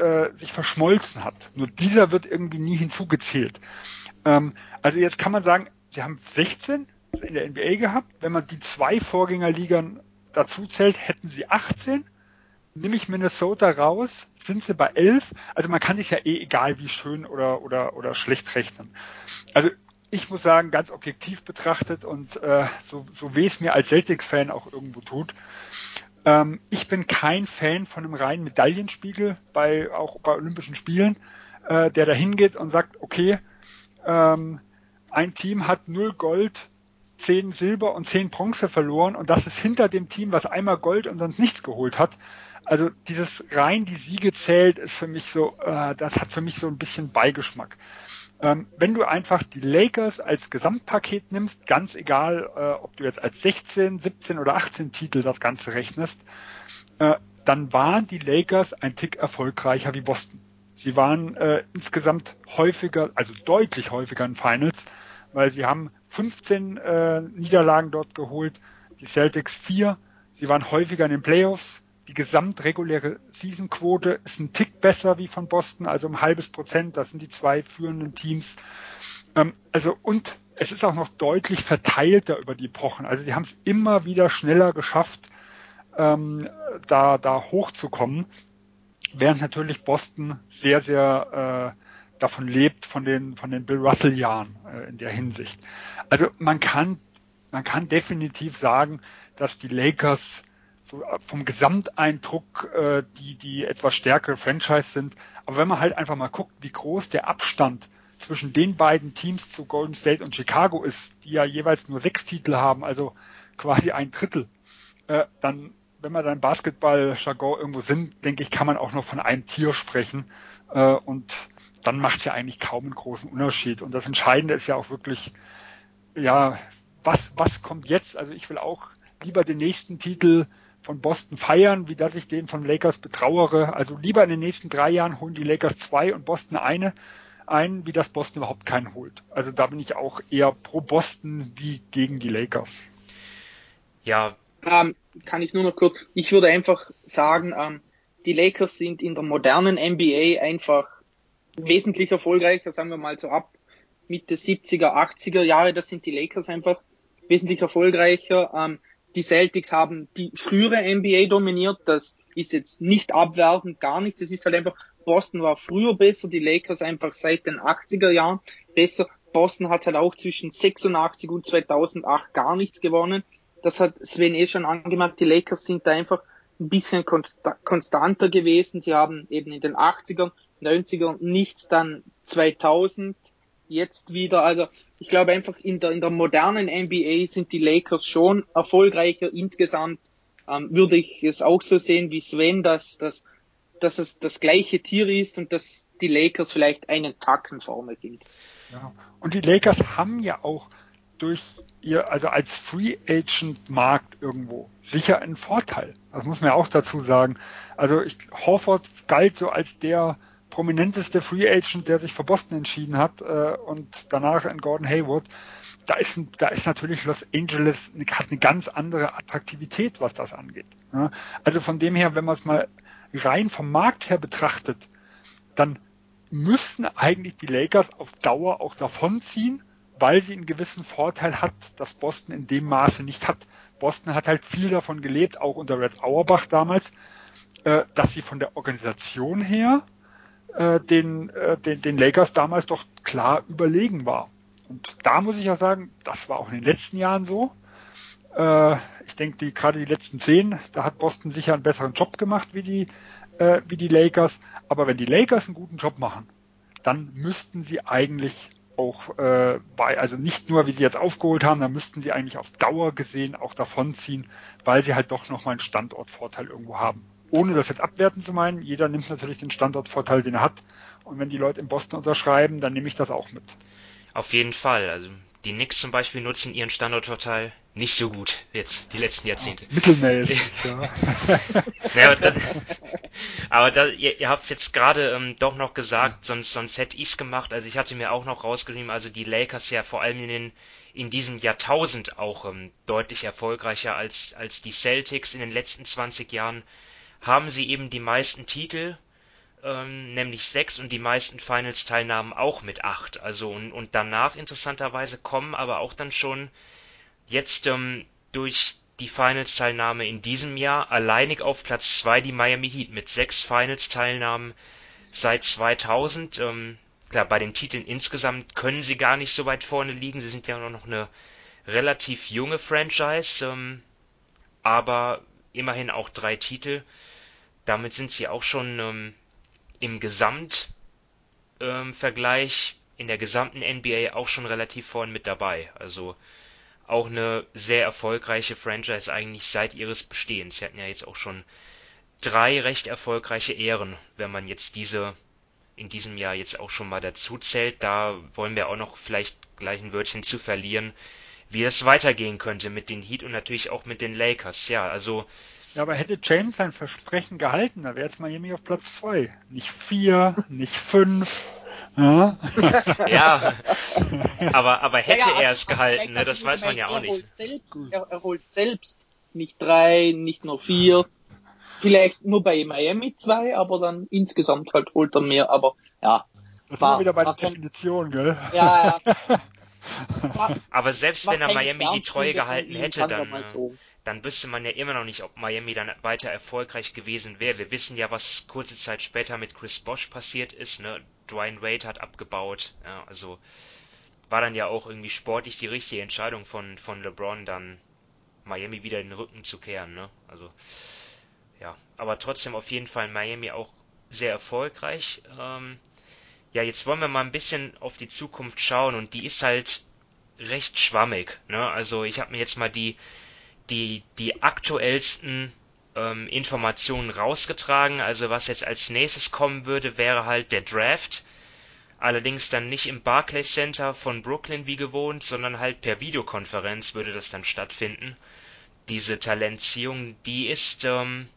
äh, sich verschmolzen hat. Nur dieser wird irgendwie nie hinzugezählt. Ähm, also jetzt kann man sagen, sie haben 16 in der NBA gehabt. Wenn man die zwei Vorgängerligern dazu zählt, hätten sie 18. Nehme ich Minnesota raus, sind sie bei 11. Also man kann sich ja eh egal wie schön oder, oder, oder schlecht rechnen. Also ich muss sagen, ganz objektiv betrachtet und äh, so, so weh es mir als Celtics-Fan auch irgendwo tut, ähm, ich bin kein Fan von einem reinen Medaillenspiegel bei auch bei Olympischen Spielen, äh, der da hingeht und sagt, okay, ähm, ein Team hat null Gold, zehn Silber und zehn Bronze verloren und das ist hinter dem Team, was einmal Gold und sonst nichts geholt hat. Also dieses rein die Siege zählt, ist für mich so, äh, das hat für mich so ein bisschen Beigeschmack. Ähm, wenn du einfach die Lakers als Gesamtpaket nimmst, ganz egal, äh, ob du jetzt als 16, 17 oder 18 Titel das Ganze rechnest, äh, dann waren die Lakers ein Tick erfolgreicher wie Boston. Sie waren äh, insgesamt häufiger, also deutlich häufiger in Finals, weil sie haben 15 äh, Niederlagen dort geholt, die Celtics 4. Sie waren häufiger in den Playoffs. Die gesamtreguläre Seasonquote ist ein Tick besser wie von Boston, also um ein halbes Prozent. Das sind die zwei führenden Teams. Ähm, also und es ist auch noch deutlich verteilter über die Epochen. Also die haben es immer wieder schneller geschafft, ähm, da, da hochzukommen, während natürlich Boston sehr, sehr äh, davon lebt, von den, von den Bill Russell-Jahren äh, in der Hinsicht. Also man kann, man kann definitiv sagen, dass die Lakers so vom Gesamteindruck äh, die, die etwas stärkere Franchise sind. Aber wenn man halt einfach mal guckt, wie groß der Abstand zwischen den beiden Teams zu Golden State und Chicago ist, die ja jeweils nur sechs Titel haben, also quasi ein Drittel, äh, dann, wenn man dann Basketball-Jargon irgendwo sind, denke ich, kann man auch noch von einem Tier sprechen. Äh, und dann macht es ja eigentlich kaum einen großen Unterschied. Und das Entscheidende ist ja auch wirklich, ja, was, was kommt jetzt? Also ich will auch lieber den nächsten Titel von Boston feiern, wie dass ich den von Lakers betrauere. Also lieber in den nächsten drei Jahren holen die Lakers zwei und Boston eine ein, wie das Boston überhaupt keinen holt. Also da bin ich auch eher pro Boston wie gegen die Lakers. Ja. Ähm, kann ich nur noch kurz, ich würde einfach sagen, ähm, die Lakers sind in der modernen NBA einfach wesentlich erfolgreicher, sagen wir mal so ab Mitte 70er, 80er Jahre, das sind die Lakers einfach wesentlich erfolgreicher. Ähm, die Celtics haben die frühere NBA dominiert, das ist jetzt nicht abwertend, gar nichts, es ist halt einfach, Boston war früher besser, die Lakers einfach seit den 80er Jahren besser. Boston hat halt auch zwischen 86 und 2008 gar nichts gewonnen. Das hat Sven eh schon angemerkt, die Lakers sind da einfach ein bisschen konstanter gewesen. Sie haben eben in den 80ern, 90ern nichts, dann 2000 jetzt wieder. Also ich glaube einfach in der, in der modernen NBA sind die Lakers schon erfolgreicher. Insgesamt ähm, würde ich es auch so sehen wie Sven, dass, dass, dass es das gleiche Tier ist und dass die Lakers vielleicht einen Tacken vorne sind. Ja. Und die Lakers haben ja auch durch ihr, also als Free Agent Markt irgendwo sicher einen Vorteil. Das muss man ja auch dazu sagen. Also ich, Horford galt so als der prominenteste Free Agent, der sich für Boston entschieden hat äh, und danach in Gordon Hayward. Da ist, da ist natürlich Los Angeles hat eine ganz andere Attraktivität, was das angeht. Ja. Also von dem her, wenn man es mal rein vom Markt her betrachtet, dann müssten eigentlich die Lakers auf Dauer auch davonziehen, weil sie einen gewissen Vorteil hat, dass Boston in dem Maße nicht hat. Boston hat halt viel davon gelebt, auch unter Red Auerbach damals, äh, dass sie von der Organisation her äh, den, äh, den, den Lakers damals doch klar überlegen war. Und da muss ich ja sagen, das war auch in den letzten Jahren so. Äh, ich denke, die, gerade die letzten zehn, da hat Boston sicher einen besseren Job gemacht wie die, äh, wie die Lakers. Aber wenn die Lakers einen guten Job machen, dann müssten sie eigentlich auch äh, bei, also nicht nur, wie sie jetzt aufgeholt haben, dann müssten sie eigentlich auf Dauer gesehen auch davonziehen, weil sie halt doch nochmal einen Standortvorteil irgendwo haben ohne das jetzt abwerten zu meinen, jeder nimmt natürlich den Standortvorteil, den er hat. Und wenn die Leute in Boston unterschreiben, dann nehme ich das auch mit. Auf jeden Fall. Also die Knicks zum Beispiel nutzen ihren Standortvorteil nicht so gut jetzt die letzten Jahrzehnte. <laughs> Ja, mittelmäßig, <laughs> ja. naja, aber, aber da, ihr, ihr habt es jetzt gerade ähm, doch noch gesagt, sonst, sonst hätte ich es gemacht. Also ich hatte mir auch noch rausgeschrieben, also die Lakers ja vor allem in den in diesem Jahrtausend auch ähm, deutlich erfolgreicher als, als die Celtics in den letzten 20 Jahren haben sie eben die meisten Titel, ähm, nämlich sechs und die meisten Finals-Teilnahmen auch mit acht. Also und, und danach interessanterweise kommen aber auch dann schon jetzt ähm, durch die Finals-Teilnahme in diesem Jahr alleinig auf Platz zwei die Miami Heat mit sechs Finals-Teilnahmen seit 2000. Ähm, klar, bei den Titeln insgesamt können sie gar nicht so weit vorne liegen. Sie sind ja noch eine relativ junge Franchise, ähm, aber immerhin auch drei Titel damit sind sie auch schon ähm, im Gesamtvergleich ähm, in der gesamten NBA auch schon relativ vorn mit dabei. Also auch eine sehr erfolgreiche Franchise eigentlich seit ihres Bestehens. Sie hatten ja jetzt auch schon drei recht erfolgreiche Ehren, wenn man jetzt diese in diesem Jahr jetzt auch schon mal dazu zählt. Da wollen wir auch noch vielleicht gleich ein Wörtchen zu verlieren, wie es weitergehen könnte mit den Heat und natürlich auch mit den Lakers. Ja, also ja, aber hätte James sein Versprechen gehalten, da wäre jetzt Miami auf Platz zwei. Nicht vier, nicht fünf. Ja, <laughs> ja aber, aber hätte ja, ja, er es gehalten, ne, das weiß man ja auch nicht. Selbst, er, er, holt selbst nicht drei, nicht nur vier. Vielleicht nur bei Miami zwei, aber dann insgesamt halt holt er mehr, aber ja. Das war wieder bei der Definition, gell? Ja, ja. <laughs> aber selbst wenn er Miami die Treue gehalten hätte, dann, dann wüsste man ja immer noch nicht, ob Miami dann weiter erfolgreich gewesen wäre. Wir wissen ja, was kurze Zeit später mit Chris Bosch passiert ist. Ne? Dwayne Wade hat abgebaut. Ja, also war dann ja auch irgendwie sportlich die richtige Entscheidung von, von LeBron, dann Miami wieder den Rücken zu kehren. Ne? Also ja, aber trotzdem auf jeden Fall Miami auch sehr erfolgreich. Ähm, ja, jetzt wollen wir mal ein bisschen auf die Zukunft schauen und die ist halt recht schwammig. Ne? Also ich habe mir jetzt mal die die, die aktuellsten ähm, Informationen rausgetragen. Also was jetzt als nächstes kommen würde, wäre halt der Draft. Allerdings dann nicht im Barclays Center von Brooklyn wie gewohnt, sondern halt per Videokonferenz würde das dann stattfinden. diese Talentziehung, die ist ähm,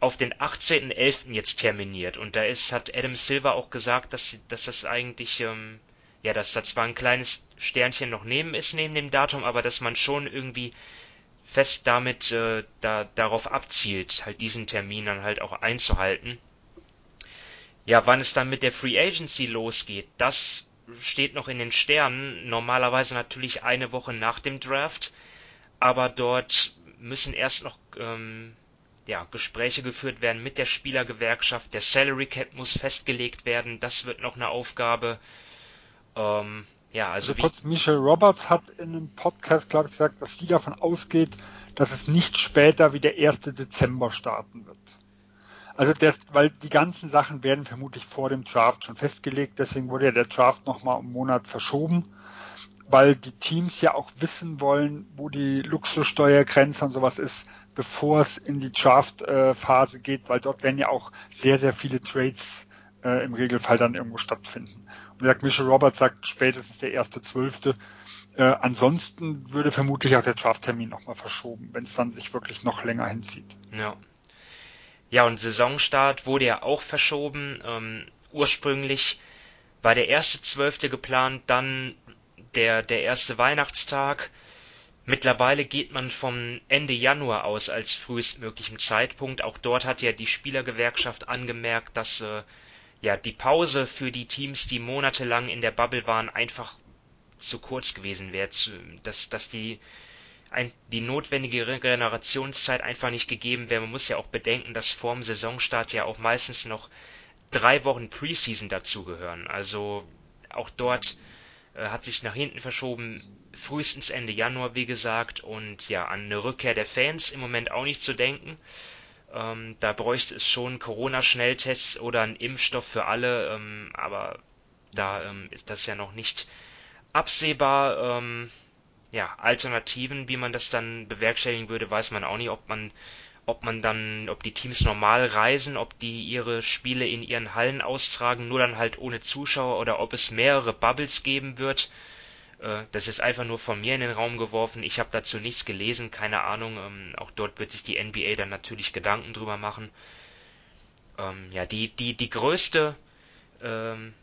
auf den 18.11. jetzt terminiert. Und da ist, hat Adam Silver auch gesagt, dass, dass das eigentlich, ähm, ja, dass da zwar ein kleines Sternchen noch neben ist, neben dem Datum, aber dass man schon irgendwie fest damit äh, da, darauf abzielt, halt diesen Termin dann halt auch einzuhalten. Ja, wann es dann mit der Free Agency losgeht, das steht noch in den Sternen. Normalerweise natürlich eine Woche nach dem Draft, aber dort müssen erst noch ähm, ja, Gespräche geführt werden mit der Spielergewerkschaft. Der Salary Cap muss festgelegt werden. Das wird noch eine Aufgabe. Ähm, ja, also, also kurz, Michelle Roberts hat in einem Podcast, glaube ich, gesagt, dass sie davon ausgeht, dass es nicht später wie der 1. Dezember starten wird. Also das, weil die ganzen Sachen werden vermutlich vor dem Draft schon festgelegt, deswegen wurde ja der Draft nochmal um einen Monat verschoben, weil die Teams ja auch wissen wollen, wo die Luxussteuergrenze und sowas ist, bevor es in die Draft-Phase geht, weil dort werden ja auch sehr, sehr viele Trades äh, im Regelfall dann irgendwo stattfinden. Und wie gesagt, Michelle Roberts sagt spätestens der erste Zwölfte. Äh, ansonsten würde vermutlich auch der Draft-Termin nochmal verschoben, wenn es dann sich wirklich noch länger hinzieht. Ja. Ja, und Saisonstart wurde ja auch verschoben. Ähm, ursprünglich war der erste Zwölfte geplant, dann der, der erste Weihnachtstag. Mittlerweile geht man vom Ende Januar aus als frühestmöglichem Zeitpunkt. Auch dort hat ja die Spielergewerkschaft angemerkt, dass äh, ja die Pause für die Teams, die monatelang in der Bubble waren, einfach zu kurz gewesen wäre, dass, dass die ein, die notwendige Regenerationszeit einfach nicht gegeben wäre. Man muss ja auch bedenken, dass vorm Saisonstart ja auch meistens noch drei Wochen Preseason dazugehören. Also auch dort äh, hat sich nach hinten verschoben, frühestens Ende Januar, wie gesagt, und ja, an eine Rückkehr der Fans im Moment auch nicht zu denken. Ähm, da bräuchte es schon Corona-Schnelltests oder einen Impfstoff für alle, ähm, aber da ähm, ist das ja noch nicht absehbar. Ähm, ja, Alternativen, wie man das dann bewerkstelligen würde, weiß man auch nicht, ob man, ob man dann, ob die Teams normal reisen, ob die ihre Spiele in ihren Hallen austragen, nur dann halt ohne Zuschauer oder ob es mehrere Bubbles geben wird. Äh, das ist einfach nur von mir in den Raum geworfen. Ich habe dazu nichts gelesen, keine Ahnung. Ähm, auch dort wird sich die NBA dann natürlich Gedanken drüber machen. Ähm, ja, die, die, die größte ähm,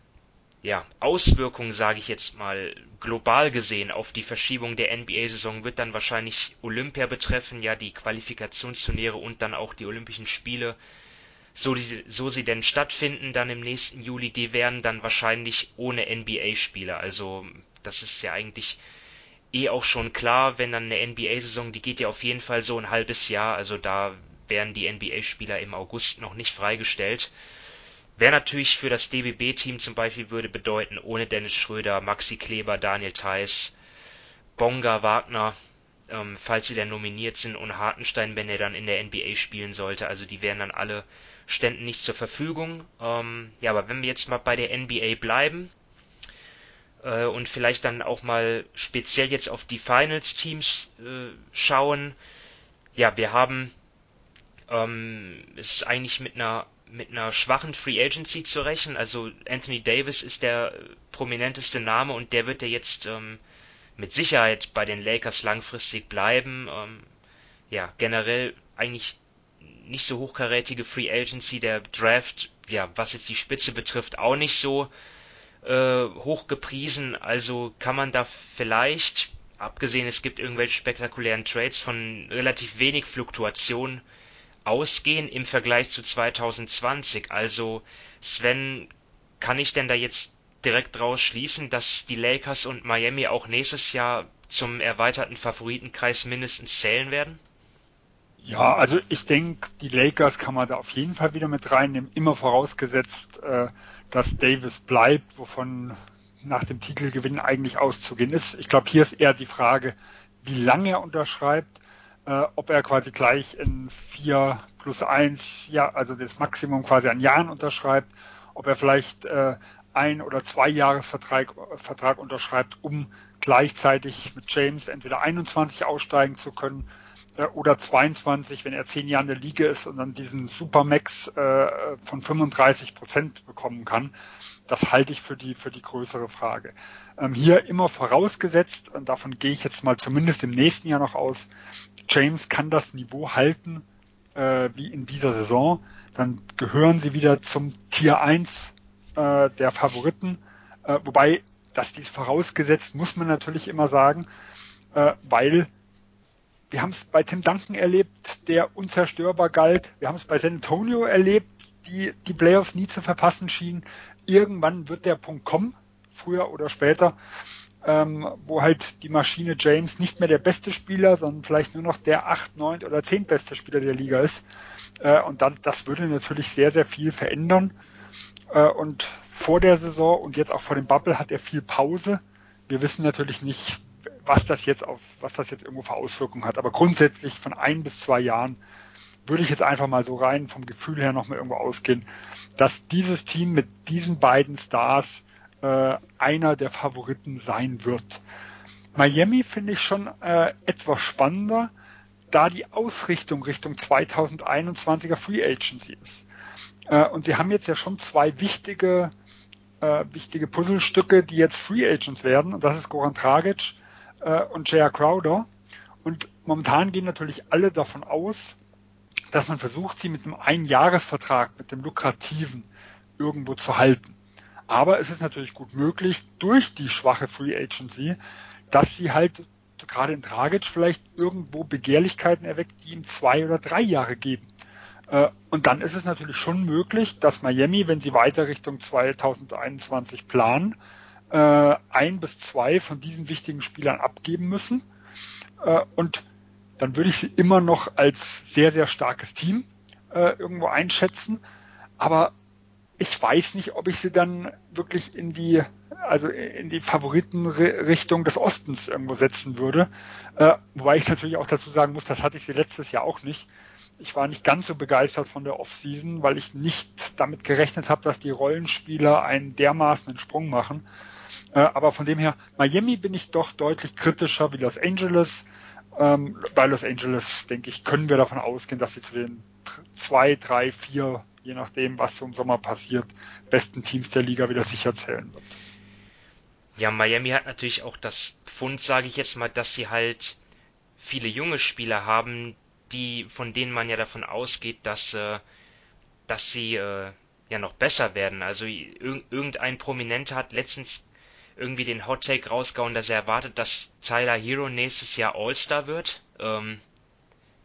ja, Auswirkung, sage ich jetzt mal, global gesehen auf die Verschiebung der NBA-Saison wird dann wahrscheinlich Olympia betreffen, ja die Qualifikationsturniere und dann auch die Olympischen Spiele, so, die, so sie denn stattfinden, dann im nächsten Juli, die wären dann wahrscheinlich ohne NBA-Spieler. Also das ist ja eigentlich eh auch schon klar, wenn dann eine NBA-Saison, die geht ja auf jeden Fall so ein halbes Jahr, also da wären die NBA-Spieler im August noch nicht freigestellt. Wäre natürlich für das DBB-Team zum Beispiel würde bedeuten, ohne Dennis Schröder, Maxi Kleber, Daniel Theiss, Bonga, Wagner, ähm, falls sie denn nominiert sind, und Hartenstein, wenn er dann in der NBA spielen sollte. Also die wären dann alle, ständen nicht zur Verfügung. Ähm, ja, aber wenn wir jetzt mal bei der NBA bleiben äh, und vielleicht dann auch mal speziell jetzt auf die Finals-Teams äh, schauen, ja, wir haben ähm, es ist eigentlich mit einer mit einer schwachen Free Agency zu rechnen. Also Anthony Davis ist der prominenteste Name und der wird ja jetzt ähm, mit Sicherheit bei den Lakers langfristig bleiben. Ähm, ja, generell eigentlich nicht so hochkarätige Free Agency, der Draft, ja, was jetzt die Spitze betrifft, auch nicht so äh, hoch gepriesen. Also kann man da vielleicht, abgesehen es gibt irgendwelche spektakulären Trades von relativ wenig Fluktuation, ausgehen im Vergleich zu 2020? Also, Sven, kann ich denn da jetzt direkt draus schließen, dass die Lakers und Miami auch nächstes Jahr zum erweiterten Favoritenkreis mindestens zählen werden? Ja, also ich denke, die Lakers kann man da auf jeden Fall wieder mit reinnehmen, immer vorausgesetzt, äh, dass Davis bleibt, wovon nach dem Titelgewinn eigentlich auszugehen ist. Ich glaube, hier ist eher die Frage, wie lange er unterschreibt äh, ob er quasi gleich in vier plus eins, ja, also das Maximum quasi an Jahren unterschreibt, ob er vielleicht äh, ein oder zwei Jahresvertrag Vertrag unterschreibt, um gleichzeitig mit James entweder 21 aussteigen zu können oder 22, wenn er zehn Jahre in der Liga ist und dann diesen Supermax äh, von 35 Prozent bekommen kann. das halte ich für die, für die größere Frage. Ähm, hier immer vorausgesetzt, und davon gehe ich jetzt mal zumindest im nächsten Jahr noch aus, James kann das Niveau halten äh, wie in dieser Saison, dann gehören sie wieder zum Tier 1 äh, der Favoriten. Äh, wobei, das dies vorausgesetzt, muss man natürlich immer sagen, äh, weil wir haben es bei Tim Duncan erlebt, der unzerstörbar galt. Wir haben es bei San Antonio erlebt, die die Playoffs nie zu verpassen schienen. Irgendwann wird der Punkt kommen, früher oder später, ähm, wo halt die Maschine James nicht mehr der beste Spieler, sondern vielleicht nur noch der 8, 9 oder 10 beste Spieler der Liga ist. Äh, und dann, das würde natürlich sehr, sehr viel verändern. Äh, und vor der Saison und jetzt auch vor dem Bubble hat er viel Pause. Wir wissen natürlich nicht, was das jetzt auf, was das jetzt irgendwo für Auswirkungen hat. Aber grundsätzlich von ein bis zwei Jahren würde ich jetzt einfach mal so rein vom Gefühl her nochmal irgendwo ausgehen, dass dieses Team mit diesen beiden Stars äh, einer der Favoriten sein wird. Miami finde ich schon äh, etwas spannender, da die Ausrichtung Richtung 2021er Free Agency ist. Äh, und sie haben jetzt ja schon zwei wichtige, äh, wichtige Puzzlestücke, die jetzt Free Agents werden. Und das ist Goran Dragic äh, und J.R. Crowder. Und momentan gehen natürlich alle davon aus, dass man versucht, sie mit einem Einjahresvertrag, mit dem lukrativen, irgendwo zu halten. Aber es ist natürlich gut möglich, durch die schwache Free Agency, dass sie halt gerade in Dragic vielleicht irgendwo Begehrlichkeiten erweckt, die ihm zwei oder drei Jahre geben. Äh, und dann ist es natürlich schon möglich, dass Miami, wenn sie weiter Richtung 2021 planen, äh, ein bis zwei von diesen wichtigen Spielern abgeben müssen. Äh, und dann würde ich sie immer noch als sehr, sehr starkes Team äh, irgendwo einschätzen. Aber ich weiß nicht, ob ich sie dann wirklich in die, also in die Favoritenrichtung des Ostens irgendwo setzen würde. Äh, wobei ich natürlich auch dazu sagen muss, das hatte ich sie letztes Jahr auch nicht. Ich war nicht ganz so begeistert von der Offseason, weil ich nicht damit gerechnet habe, dass die Rollenspieler einen dermaßen Sprung machen. Äh, aber von dem her, Miami bin ich doch deutlich kritischer wie Los Angeles. Ähm, bei Los Angeles, denke ich, können wir davon ausgehen, dass sie zu den zwei, drei, vier, je nachdem, was so im Sommer passiert, besten Teams der Liga wieder sicher zählen wird. Ja, Miami hat natürlich auch das Pfund, sage ich jetzt mal, dass sie halt viele junge Spieler haben, die, von denen man ja davon ausgeht, dass, äh, dass sie äh, ja noch besser werden. Also irg irgendein Prominenter hat letztens irgendwie den Hot Take rausgehauen, dass er erwartet, dass Tyler Hero nächstes Jahr All-Star wird. Ähm,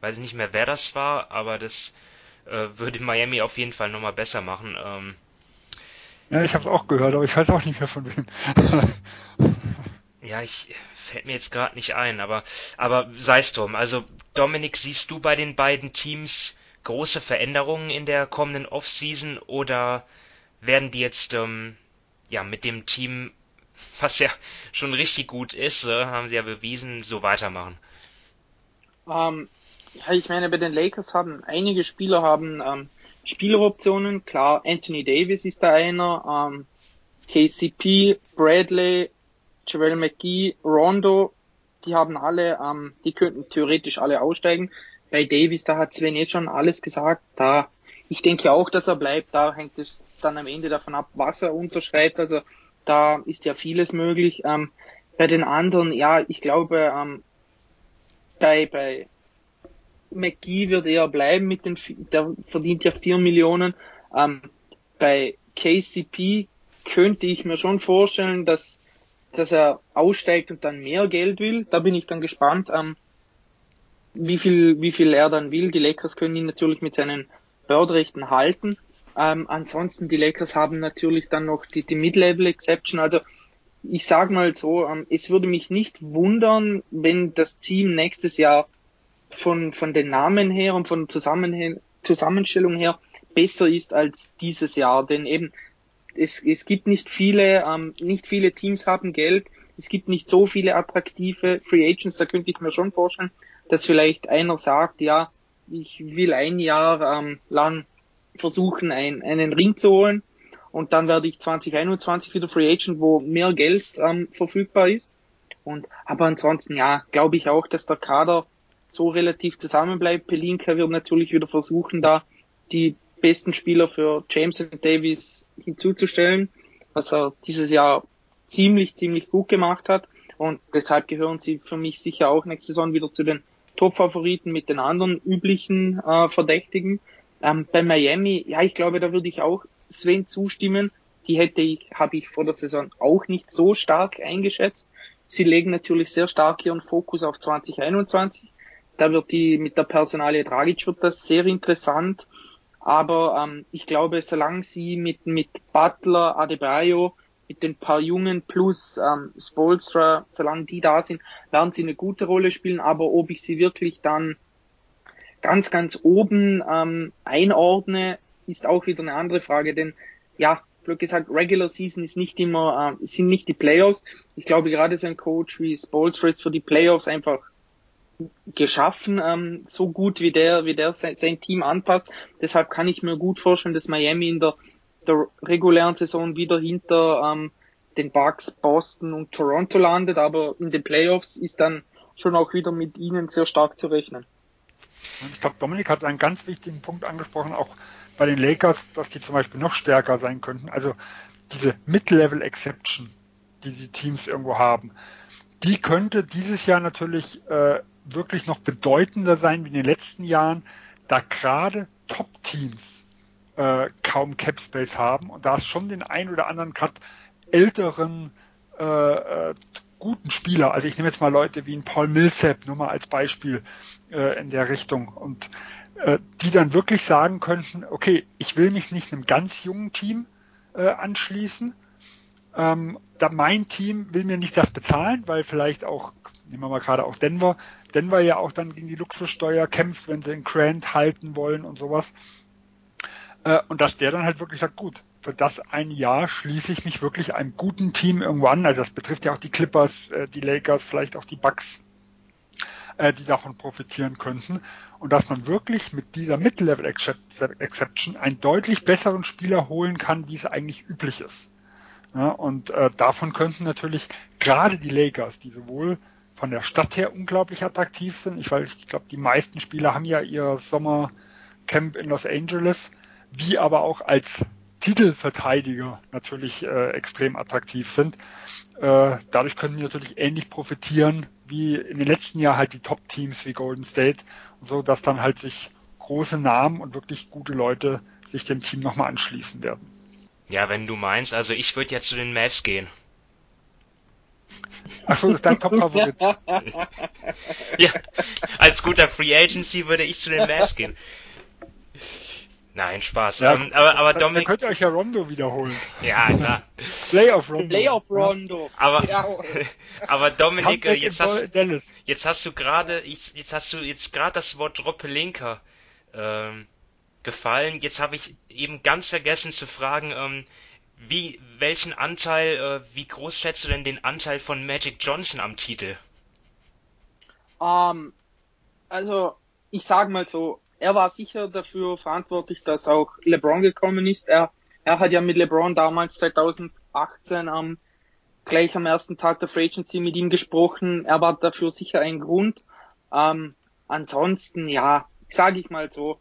weiß ich nicht mehr, wer das war, aber das äh, würde Miami auf jeden Fall nochmal besser machen. Ähm, ja, ich habe es auch gehört, aber ich weiß auch nicht mehr von wem. ja, ich fällt mir jetzt gerade nicht ein, aber aber sei es drum. Also Dominik, siehst du bei den beiden Teams große Veränderungen in der kommenden Offseason oder werden die jetzt ähm, ja mit dem Team was ja schon richtig gut ist, äh, haben sie ja bewiesen, so weitermachen. Ähm, ja, ich meine, bei den Lakers haben einige Spieler haben ähm, Spieleroptionen. Klar, Anthony Davis ist da einer, ähm, KCP, Bradley, Javel McGee, Rondo, die haben alle, ähm, die könnten theoretisch alle aussteigen. Bei Davis, da hat Sven jetzt schon alles gesagt. Da, ich denke auch, dass er bleibt. Da hängt es dann am Ende davon ab, was er unterschreibt. Also da ist ja vieles möglich. Ähm, bei den anderen, ja, ich glaube, ähm, bei, bei McGee wird er bleiben mit den, der verdient ja vier Millionen. Ähm, bei KCP könnte ich mir schon vorstellen, dass, dass er aussteigt und dann mehr Geld will. Da bin ich dann gespannt, ähm, wie viel, wie viel er dann will. Die Lakers können ihn natürlich mit seinen Börderechten halten. Ähm, ansonsten, die Lakers haben natürlich dann noch die, die Mid-Level-Exception. Also ich sag mal so, ähm, es würde mich nicht wundern, wenn das Team nächstes Jahr von, von den Namen her und von Zusammenhang, Zusammenstellung her besser ist als dieses Jahr. Denn eben, es, es gibt nicht viele, ähm, nicht viele Teams haben Geld. Es gibt nicht so viele attraktive Free Agents. Da könnte ich mir schon vorstellen, dass vielleicht einer sagt, ja, ich will ein Jahr ähm, lang versuchen, ein, einen Ring zu holen. Und dann werde ich 2021 wieder Free Agent, wo mehr Geld ähm, verfügbar ist. Und aber ansonsten, ja, glaube ich auch, dass der Kader so relativ zusammenbleibt. Pelinka wird natürlich wieder versuchen, da die besten Spieler für James und Davis hinzuzustellen. was er dieses Jahr ziemlich, ziemlich gut gemacht hat. Und deshalb gehören sie für mich sicher auch nächste Saison wieder zu den Top-Favoriten mit den anderen üblichen äh, Verdächtigen. Ähm, bei Miami, ja, ich glaube, da würde ich auch Sven zustimmen. Die hätte ich, habe ich vor der Saison auch nicht so stark eingeschätzt. Sie legen natürlich sehr stark ihren Fokus auf 2021. Da wird die mit der Personalie Dragic wird das sehr interessant. Aber ähm, ich glaube, solange sie mit, mit Butler, Adebayo, mit den paar Jungen plus ähm, Spolstra, solange die da sind, werden sie eine gute Rolle spielen. Aber ob ich sie wirklich dann ganz, ganz oben ähm, einordne, ist auch wieder eine andere Frage. Denn ja, blöd gesagt, Regular Season ist nicht immer, äh, sind nicht die Playoffs. Ich glaube, gerade so ein Coach wie Spolstra ist für die Playoffs einfach geschaffen, ähm, so gut wie der, wie der sein, sein Team anpasst. Deshalb kann ich mir gut vorstellen, dass Miami in der der regulären Saison wieder hinter ähm, den Bucks, Boston und Toronto landet, aber in den Playoffs ist dann schon auch wieder mit ihnen sehr stark zu rechnen. Ich glaube, Dominik hat einen ganz wichtigen Punkt angesprochen, auch bei den Lakers, dass die zum Beispiel noch stärker sein könnten. Also diese Mid-Level-Exception, die die Teams irgendwo haben, die könnte dieses Jahr natürlich äh, wirklich noch bedeutender sein wie in den letzten Jahren, da gerade Top-Teams äh, kaum Cap Space haben und da es schon den ein oder anderen gerade älteren äh, äh, guten Spieler, also ich nehme jetzt mal Leute wie ein Paul Millsap nur mal als Beispiel äh, in der Richtung. Und äh, die dann wirklich sagen könnten, okay, ich will mich nicht einem ganz jungen Team äh, anschließen, ähm, da mein Team will mir nicht das bezahlen, weil vielleicht auch, nehmen wir mal gerade auch Denver, Denver ja auch dann gegen die Luxussteuer kämpft, wenn sie in Grant halten wollen und sowas. Äh, und dass der dann halt wirklich sagt, gut, für das ein Jahr schließe ich mich wirklich einem guten Team irgendwo an. Also das betrifft ja auch die Clippers, äh, die Lakers, vielleicht auch die Bucks, äh, die davon profitieren könnten. Und dass man wirklich mit dieser Mid-Level-Exception einen deutlich besseren Spieler holen kann, wie es eigentlich üblich ist. Und äh, davon könnten natürlich gerade die Lakers, die sowohl von der Stadt her unglaublich attraktiv sind, ich, ich glaube, die meisten Spieler haben ja ihr Sommercamp in Los Angeles, wie aber auch als Titelverteidiger natürlich äh, extrem attraktiv sind. Äh, dadurch können die natürlich ähnlich profitieren wie in den letzten Jahren halt die Top-Teams wie Golden State, so dass dann halt sich große Namen und wirklich gute Leute sich dem Team nochmal anschließen werden. Ja, wenn du meinst, also ich würde jetzt zu den Mavs gehen. Ach so, das ist dein Top-Favorit. <laughs> ja, als guter Free Agency würde ich zu den Mavs gehen. Nein, Spaß. Ja, ähm, aber, aber Dominik. Dann könnt ihr euch ja Rondo wiederholen. Ja, klar. <laughs> Playoff Rondo. Playoff Rondo. Aber, <laughs> aber Dominik, äh, jetzt hast, jetzt hast du gerade, jetzt hast du jetzt gerade das Wort Droppelinka ähm, gefallen. Jetzt habe ich eben ganz vergessen zu fragen, ähm, wie, welchen Anteil, äh, wie groß schätzt du denn den Anteil von Magic Johnson am Titel? Um, ähm, also, ich sag mal so, er war sicher dafür verantwortlich, dass auch LeBron gekommen ist. Er, er hat ja mit LeBron damals 2018 am gleich am ersten Tag der Free Agency mit ihm gesprochen. Er war dafür sicher ein Grund. Ähm, ansonsten, ja, sage ich mal so,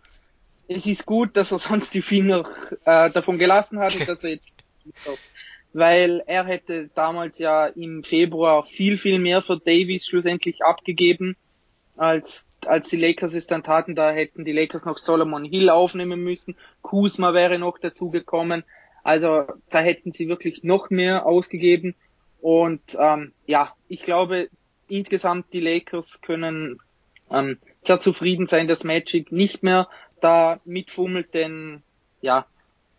es ist gut, dass er <laughs> sonst die Finger äh, davon gelassen hat und dass er jetzt <laughs> weil er hätte damals ja im Februar viel, viel mehr für Davis schlussendlich abgegeben, als als die Lakers es dann taten, da hätten die Lakers noch Solomon Hill aufnehmen müssen. Kuzma wäre noch dazu gekommen. Also da hätten sie wirklich noch mehr ausgegeben. Und ähm, ja, ich glaube, insgesamt die Lakers können ähm, sehr zufrieden sein, dass Magic nicht mehr da mitfummelt, denn ja,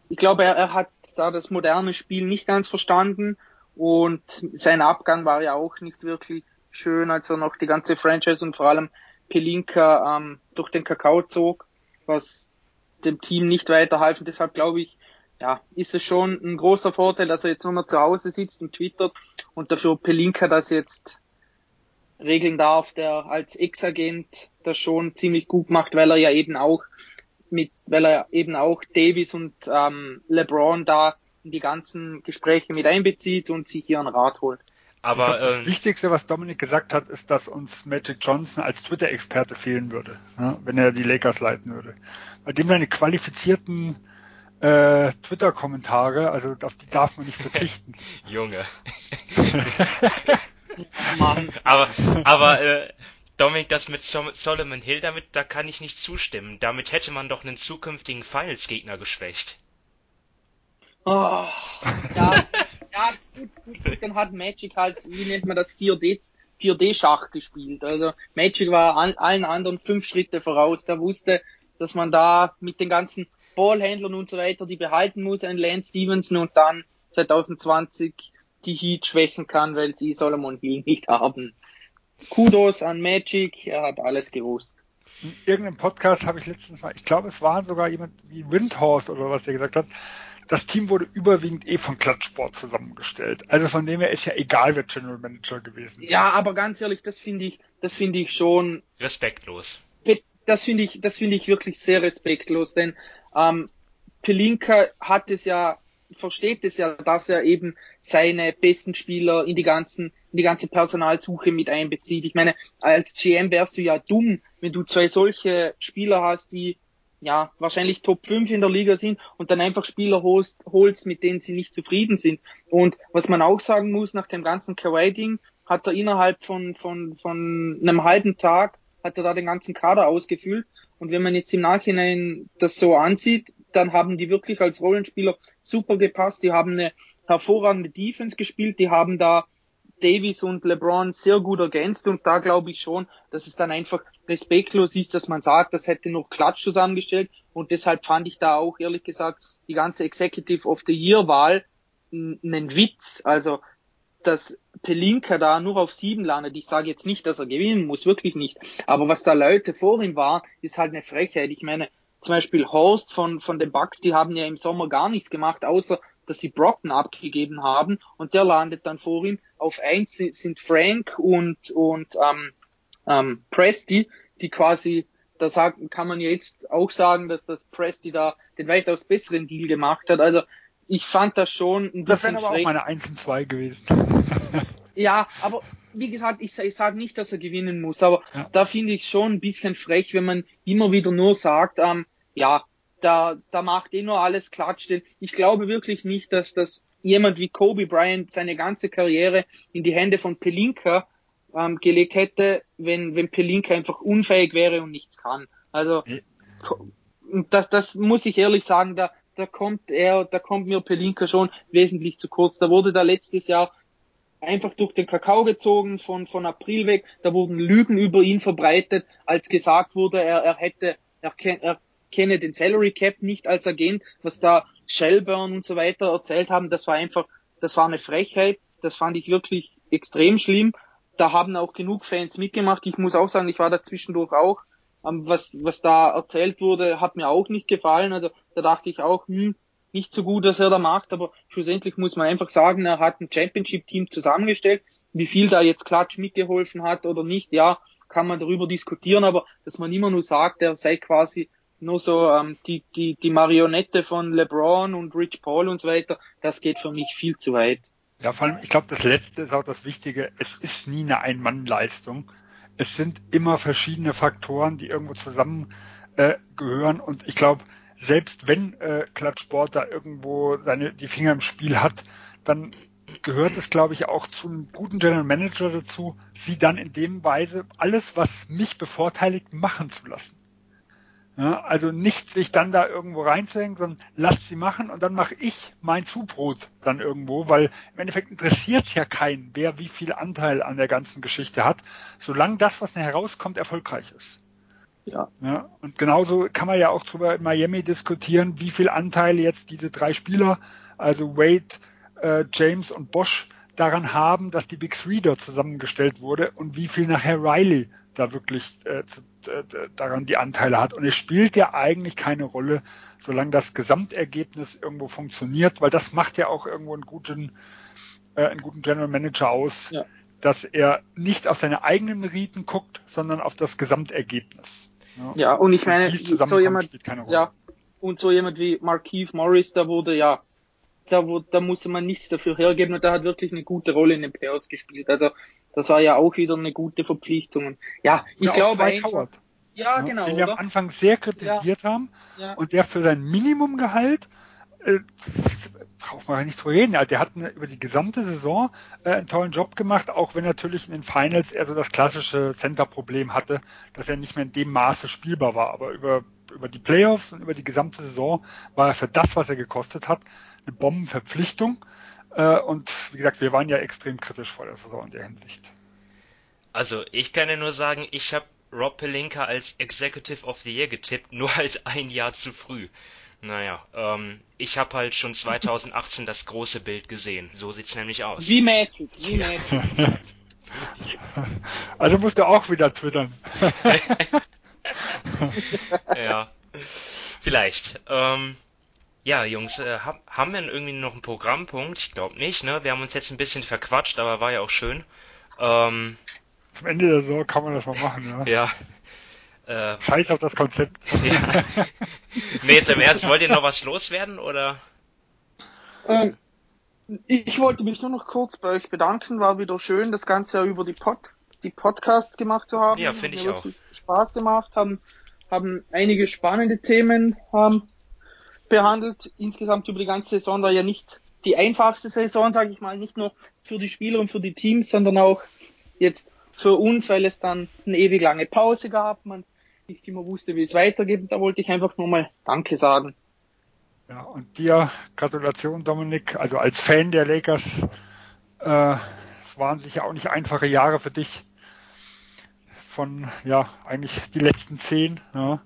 ich glaube, er, er hat da das moderne Spiel nicht ganz verstanden und sein Abgang war ja auch nicht wirklich schön, als er noch die ganze Franchise und vor allem Pelinka ähm, durch den Kakao zog, was dem Team nicht weiterhalfen. Deshalb glaube ich, ja, ist es schon ein großer Vorteil, dass er jetzt nur noch zu Hause sitzt und twittert und dafür Pelinka das jetzt regeln darf, der als Ex-Agent das schon ziemlich gut macht, weil er ja eben auch mit, weil er eben auch Davis und ähm, LeBron da in die ganzen Gespräche mit einbezieht und sich ihren Rat holt. Aber glaub, das äh, Wichtigste, was Dominik gesagt hat, ist, dass uns Magic Johnson als Twitter-Experte fehlen würde, ja, wenn er die Lakers leiten würde. Bei dem seine qualifizierten äh, Twitter-Kommentare, also auf die darf man nicht verzichten. <laughs> Junge. <laughs> aber aber äh, Dominik, das mit Solomon Hill, damit, da kann ich nicht zustimmen. Damit hätte man doch einen zukünftigen Finals-Gegner geschwächt. Oh, ja, <laughs> ja gut, gut, gut, dann hat Magic halt, wie nennt man das, 4D, 4D-Schach gespielt. Also Magic war an, allen anderen fünf Schritte voraus. Der wusste, dass man da mit den ganzen Ballhändlern und so weiter, die behalten muss, ein Lance Stevenson und dann 2020 die Heat schwächen kann, weil sie Solomon Hill nicht haben. Kudos an Magic, er hat alles gewusst. In irgendeinem Podcast habe ich letztens mal, ich glaube, es war sogar jemand wie Windhorse oder was der gesagt hat, das Team wurde überwiegend eh von Klatschsport zusammengestellt. Also von dem her ist ja egal, wer General Manager gewesen ist. Ja, aber ganz ehrlich, das finde ich, das finde ich schon respektlos. Das finde ich, das finde ich wirklich sehr respektlos, denn ähm, Pelinka hat es ja versteht es ja, dass er eben seine besten Spieler in die ganzen, in die ganze Personalsuche mit einbezieht. Ich meine, als GM wärst du ja dumm, wenn du zwei solche Spieler hast, die ja wahrscheinlich Top 5 in der Liga sind und dann einfach Spieler holst, holst, mit denen sie nicht zufrieden sind. Und was man auch sagen muss, nach dem ganzen Kawaii-Ding hat er innerhalb von, von, von einem halben Tag hat er da den ganzen Kader ausgefüllt. Und wenn man jetzt im Nachhinein das so ansieht, dann haben die wirklich als Rollenspieler super gepasst. Die haben eine hervorragende Defense gespielt. Die haben da Davis und LeBron sehr gut ergänzt und da glaube ich schon, dass es dann einfach respektlos ist, dass man sagt, das hätte noch Klatsch zusammengestellt und deshalb fand ich da auch ehrlich gesagt die ganze Executive of the Year Wahl einen Witz. Also dass Pelinka da nur auf sieben landet. Ich sage jetzt nicht, dass er gewinnen muss, wirklich nicht. Aber was da Leute vor ihm waren, ist halt eine Frechheit. Ich meine, zum Beispiel Horst von, von den Bucks, die haben ja im Sommer gar nichts gemacht, außer dass sie Brocken abgegeben haben und der landet dann vor ihm. Auf eins sind Frank und, und ähm, ähm, Presti, die quasi, da sagen, kann man jetzt auch sagen, dass das Presti da den weitaus besseren Deal gemacht hat. Also ich fand das schon ein bisschen Das wären aber auch meine 1 und 2 gewesen. <laughs> ja, aber wie gesagt, ich, ich sage nicht, dass er gewinnen muss, aber ja. da finde ich schon ein bisschen frech, wenn man immer wieder nur sagt, ähm, ja, da, da macht eh nur alles Klatsch. Denn ich glaube wirklich nicht, dass das jemand wie Kobe Bryant seine ganze Karriere in die Hände von Pelinka ähm, gelegt hätte, wenn, wenn Pelinka einfach unfähig wäre und nichts kann. Also das, das muss ich ehrlich sagen, da, da kommt er, da kommt mir Pelinka schon wesentlich zu kurz. Da wurde da letztes Jahr einfach durch den Kakao gezogen von, von April weg. Da wurden Lügen über ihn verbreitet, als gesagt wurde, er, er hätte, er, er kenne den Salary Cap nicht als Agent, was da Shelburne und so weiter erzählt haben, das war einfach, das war eine Frechheit, das fand ich wirklich extrem schlimm. Da haben auch genug Fans mitgemacht. Ich muss auch sagen, ich war da zwischendurch auch. Ähm, was, was da erzählt wurde, hat mir auch nicht gefallen. Also da dachte ich auch, hm, nicht so gut, dass er da macht, aber schlussendlich muss man einfach sagen, er hat ein Championship-Team zusammengestellt. Wie viel da jetzt Klatsch mitgeholfen hat oder nicht, ja, kann man darüber diskutieren, aber dass man immer nur sagt, er sei quasi nur so ähm, die, die, die Marionette von LeBron und Rich Paul und so weiter, das geht für mich viel zu weit. Ja, vor allem, ich glaube, das Letzte ist auch das Wichtige. Es ist nie eine Ein-Mann-Leistung. Es sind immer verschiedene Faktoren, die irgendwo zusammen äh. Und ich glaube, selbst wenn äh, da irgendwo seine die Finger im Spiel hat, dann gehört es, glaube ich, auch zu einem guten General Manager dazu, sie dann in dem Weise alles, was mich bevorteiligt, machen zu lassen. Ja, also nicht sich dann da irgendwo reinzuhängen, sondern lasst sie machen und dann mache ich mein Zubrot dann irgendwo, weil im Endeffekt interessiert es ja keinen, wer wie viel Anteil an der ganzen Geschichte hat, solange das, was herauskommt, erfolgreich ist. Ja. ja. Und genauso kann man ja auch drüber in Miami diskutieren, wie viel Anteil jetzt diese drei Spieler, also Wade, äh, James und Bosch, daran haben, dass die Big Three dort zusammengestellt wurde und wie viel nachher Riley da wirklich äh, äh, daran die Anteile hat. Und es spielt ja eigentlich keine Rolle, solange das Gesamtergebnis irgendwo funktioniert, weil das macht ja auch irgendwo einen guten, äh, einen guten General Manager aus, ja. dass er nicht auf seine eigenen Meriten guckt, sondern auf das Gesamtergebnis. Ja, ja und ich meine, und so jemand, ja, und so jemand wie Markeith Morris, da wurde ja da, wo, da musste man nichts dafür hergeben und der hat wirklich eine gute Rolle in den Playoffs gespielt. Also das war ja auch wieder eine gute Verpflichtung. Ja, ich ja, glaube einfach, ja, genau. Den wir am Anfang sehr kritisiert ja. haben ja. und der für sein Minimumgehalt äh, braucht man nicht zu reden. Ja, der hat eine, über die gesamte Saison äh, einen tollen Job gemacht, auch wenn natürlich in den Finals er so das klassische Center-Problem hatte, dass er nicht mehr in dem Maße spielbar war. Aber über, über die Playoffs und über die gesamte Saison war er für das, was er gekostet hat, eine Bombenverpflichtung. Äh, und wie gesagt, wir waren ja extrem kritisch vor der Saison in der Hinsicht. Also ich kann ja nur sagen, ich habe Rob Pelinka als Executive of the Year getippt, nur halt ein Jahr zu früh. Naja, ähm, ich habe halt schon 2018 das große Bild gesehen. So sieht's nämlich aus. Wie Magic, wie Magic. <laughs> also musst du auch wieder twittern. <laughs> ja, vielleicht. Ähm, ja, Jungs, äh, hab, haben wir irgendwie noch einen Programmpunkt? Ich glaube nicht, ne? Wir haben uns jetzt ein bisschen verquatscht, aber war ja auch schön. Ähm, Zum Ende der Saison kann man das mal machen, ja. ja. Äh, <laughs> Scheiß auf das Konzept. <laughs> ja. nee, jetzt im Ernst, wollt ihr noch was loswerden oder? Ähm, ich wollte mich nur noch kurz bei euch bedanken. War wieder schön, das Ganze ja über die Pod, die Podcasts gemacht zu haben. Ja, finde ich auch. Spaß gemacht, haben, haben einige spannende Themen ähm, behandelt. Insgesamt über die ganze Saison war ja nicht die einfachste Saison, sage ich mal, nicht nur für die Spieler und für die Teams, sondern auch jetzt für uns, weil es dann eine ewig lange Pause gab, man nicht immer wusste, wie es weitergeht. Da wollte ich einfach nur mal Danke sagen. Ja, und dir Gratulation, Dominik. Also als Fan der Lakers, äh, es waren sicher auch nicht einfache Jahre für dich. Von, ja, eigentlich die letzten zehn. Ja.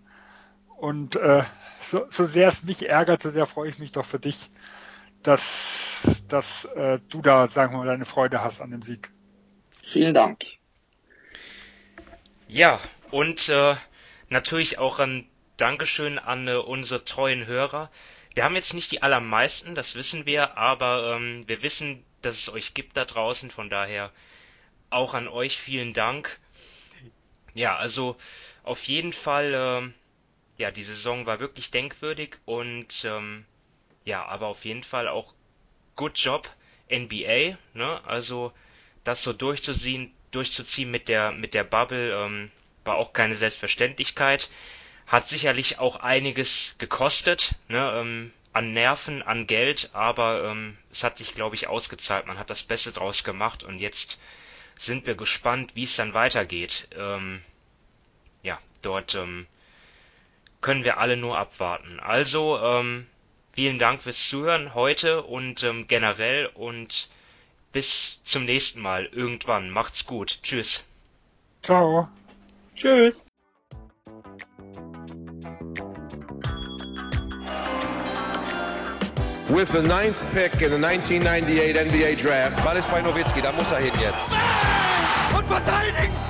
Und äh, so, so sehr es mich ärgert, so sehr freue ich mich doch für dich, dass, dass äh, du da, sagen wir mal, deine Freude hast an dem Sieg. Vielen Dank. Ja, und äh, natürlich auch ein Dankeschön an äh, unsere treuen Hörer. Wir haben jetzt nicht die allermeisten, das wissen wir, aber ähm, wir wissen, dass es euch gibt da draußen, von daher auch an euch vielen Dank. Ja, also auf jeden Fall, ähm, ja, die Saison war wirklich denkwürdig und ähm, ja, aber auf jeden Fall auch good job NBA, ne? Also das so durchzuziehen, durchzuziehen mit der mit der Bubble ähm, war auch keine Selbstverständlichkeit. Hat sicherlich auch einiges gekostet, ne? Ähm, an Nerven, an Geld, aber ähm, es hat sich, glaube ich, ausgezahlt. Man hat das Beste draus gemacht und jetzt sind wir gespannt, wie es dann weitergeht. Ähm, ja, dort ähm, können wir alle nur abwarten. Also, ähm, vielen Dank fürs Zuhören heute und ähm, generell und bis zum nächsten Mal irgendwann. Macht's gut. Tschüss. Ciao. Tschüss. With the ninth pick in the 1998 NBA Draft, Ball ist bei Nowitzki, da muss er hin jetzt. Und verteidigen!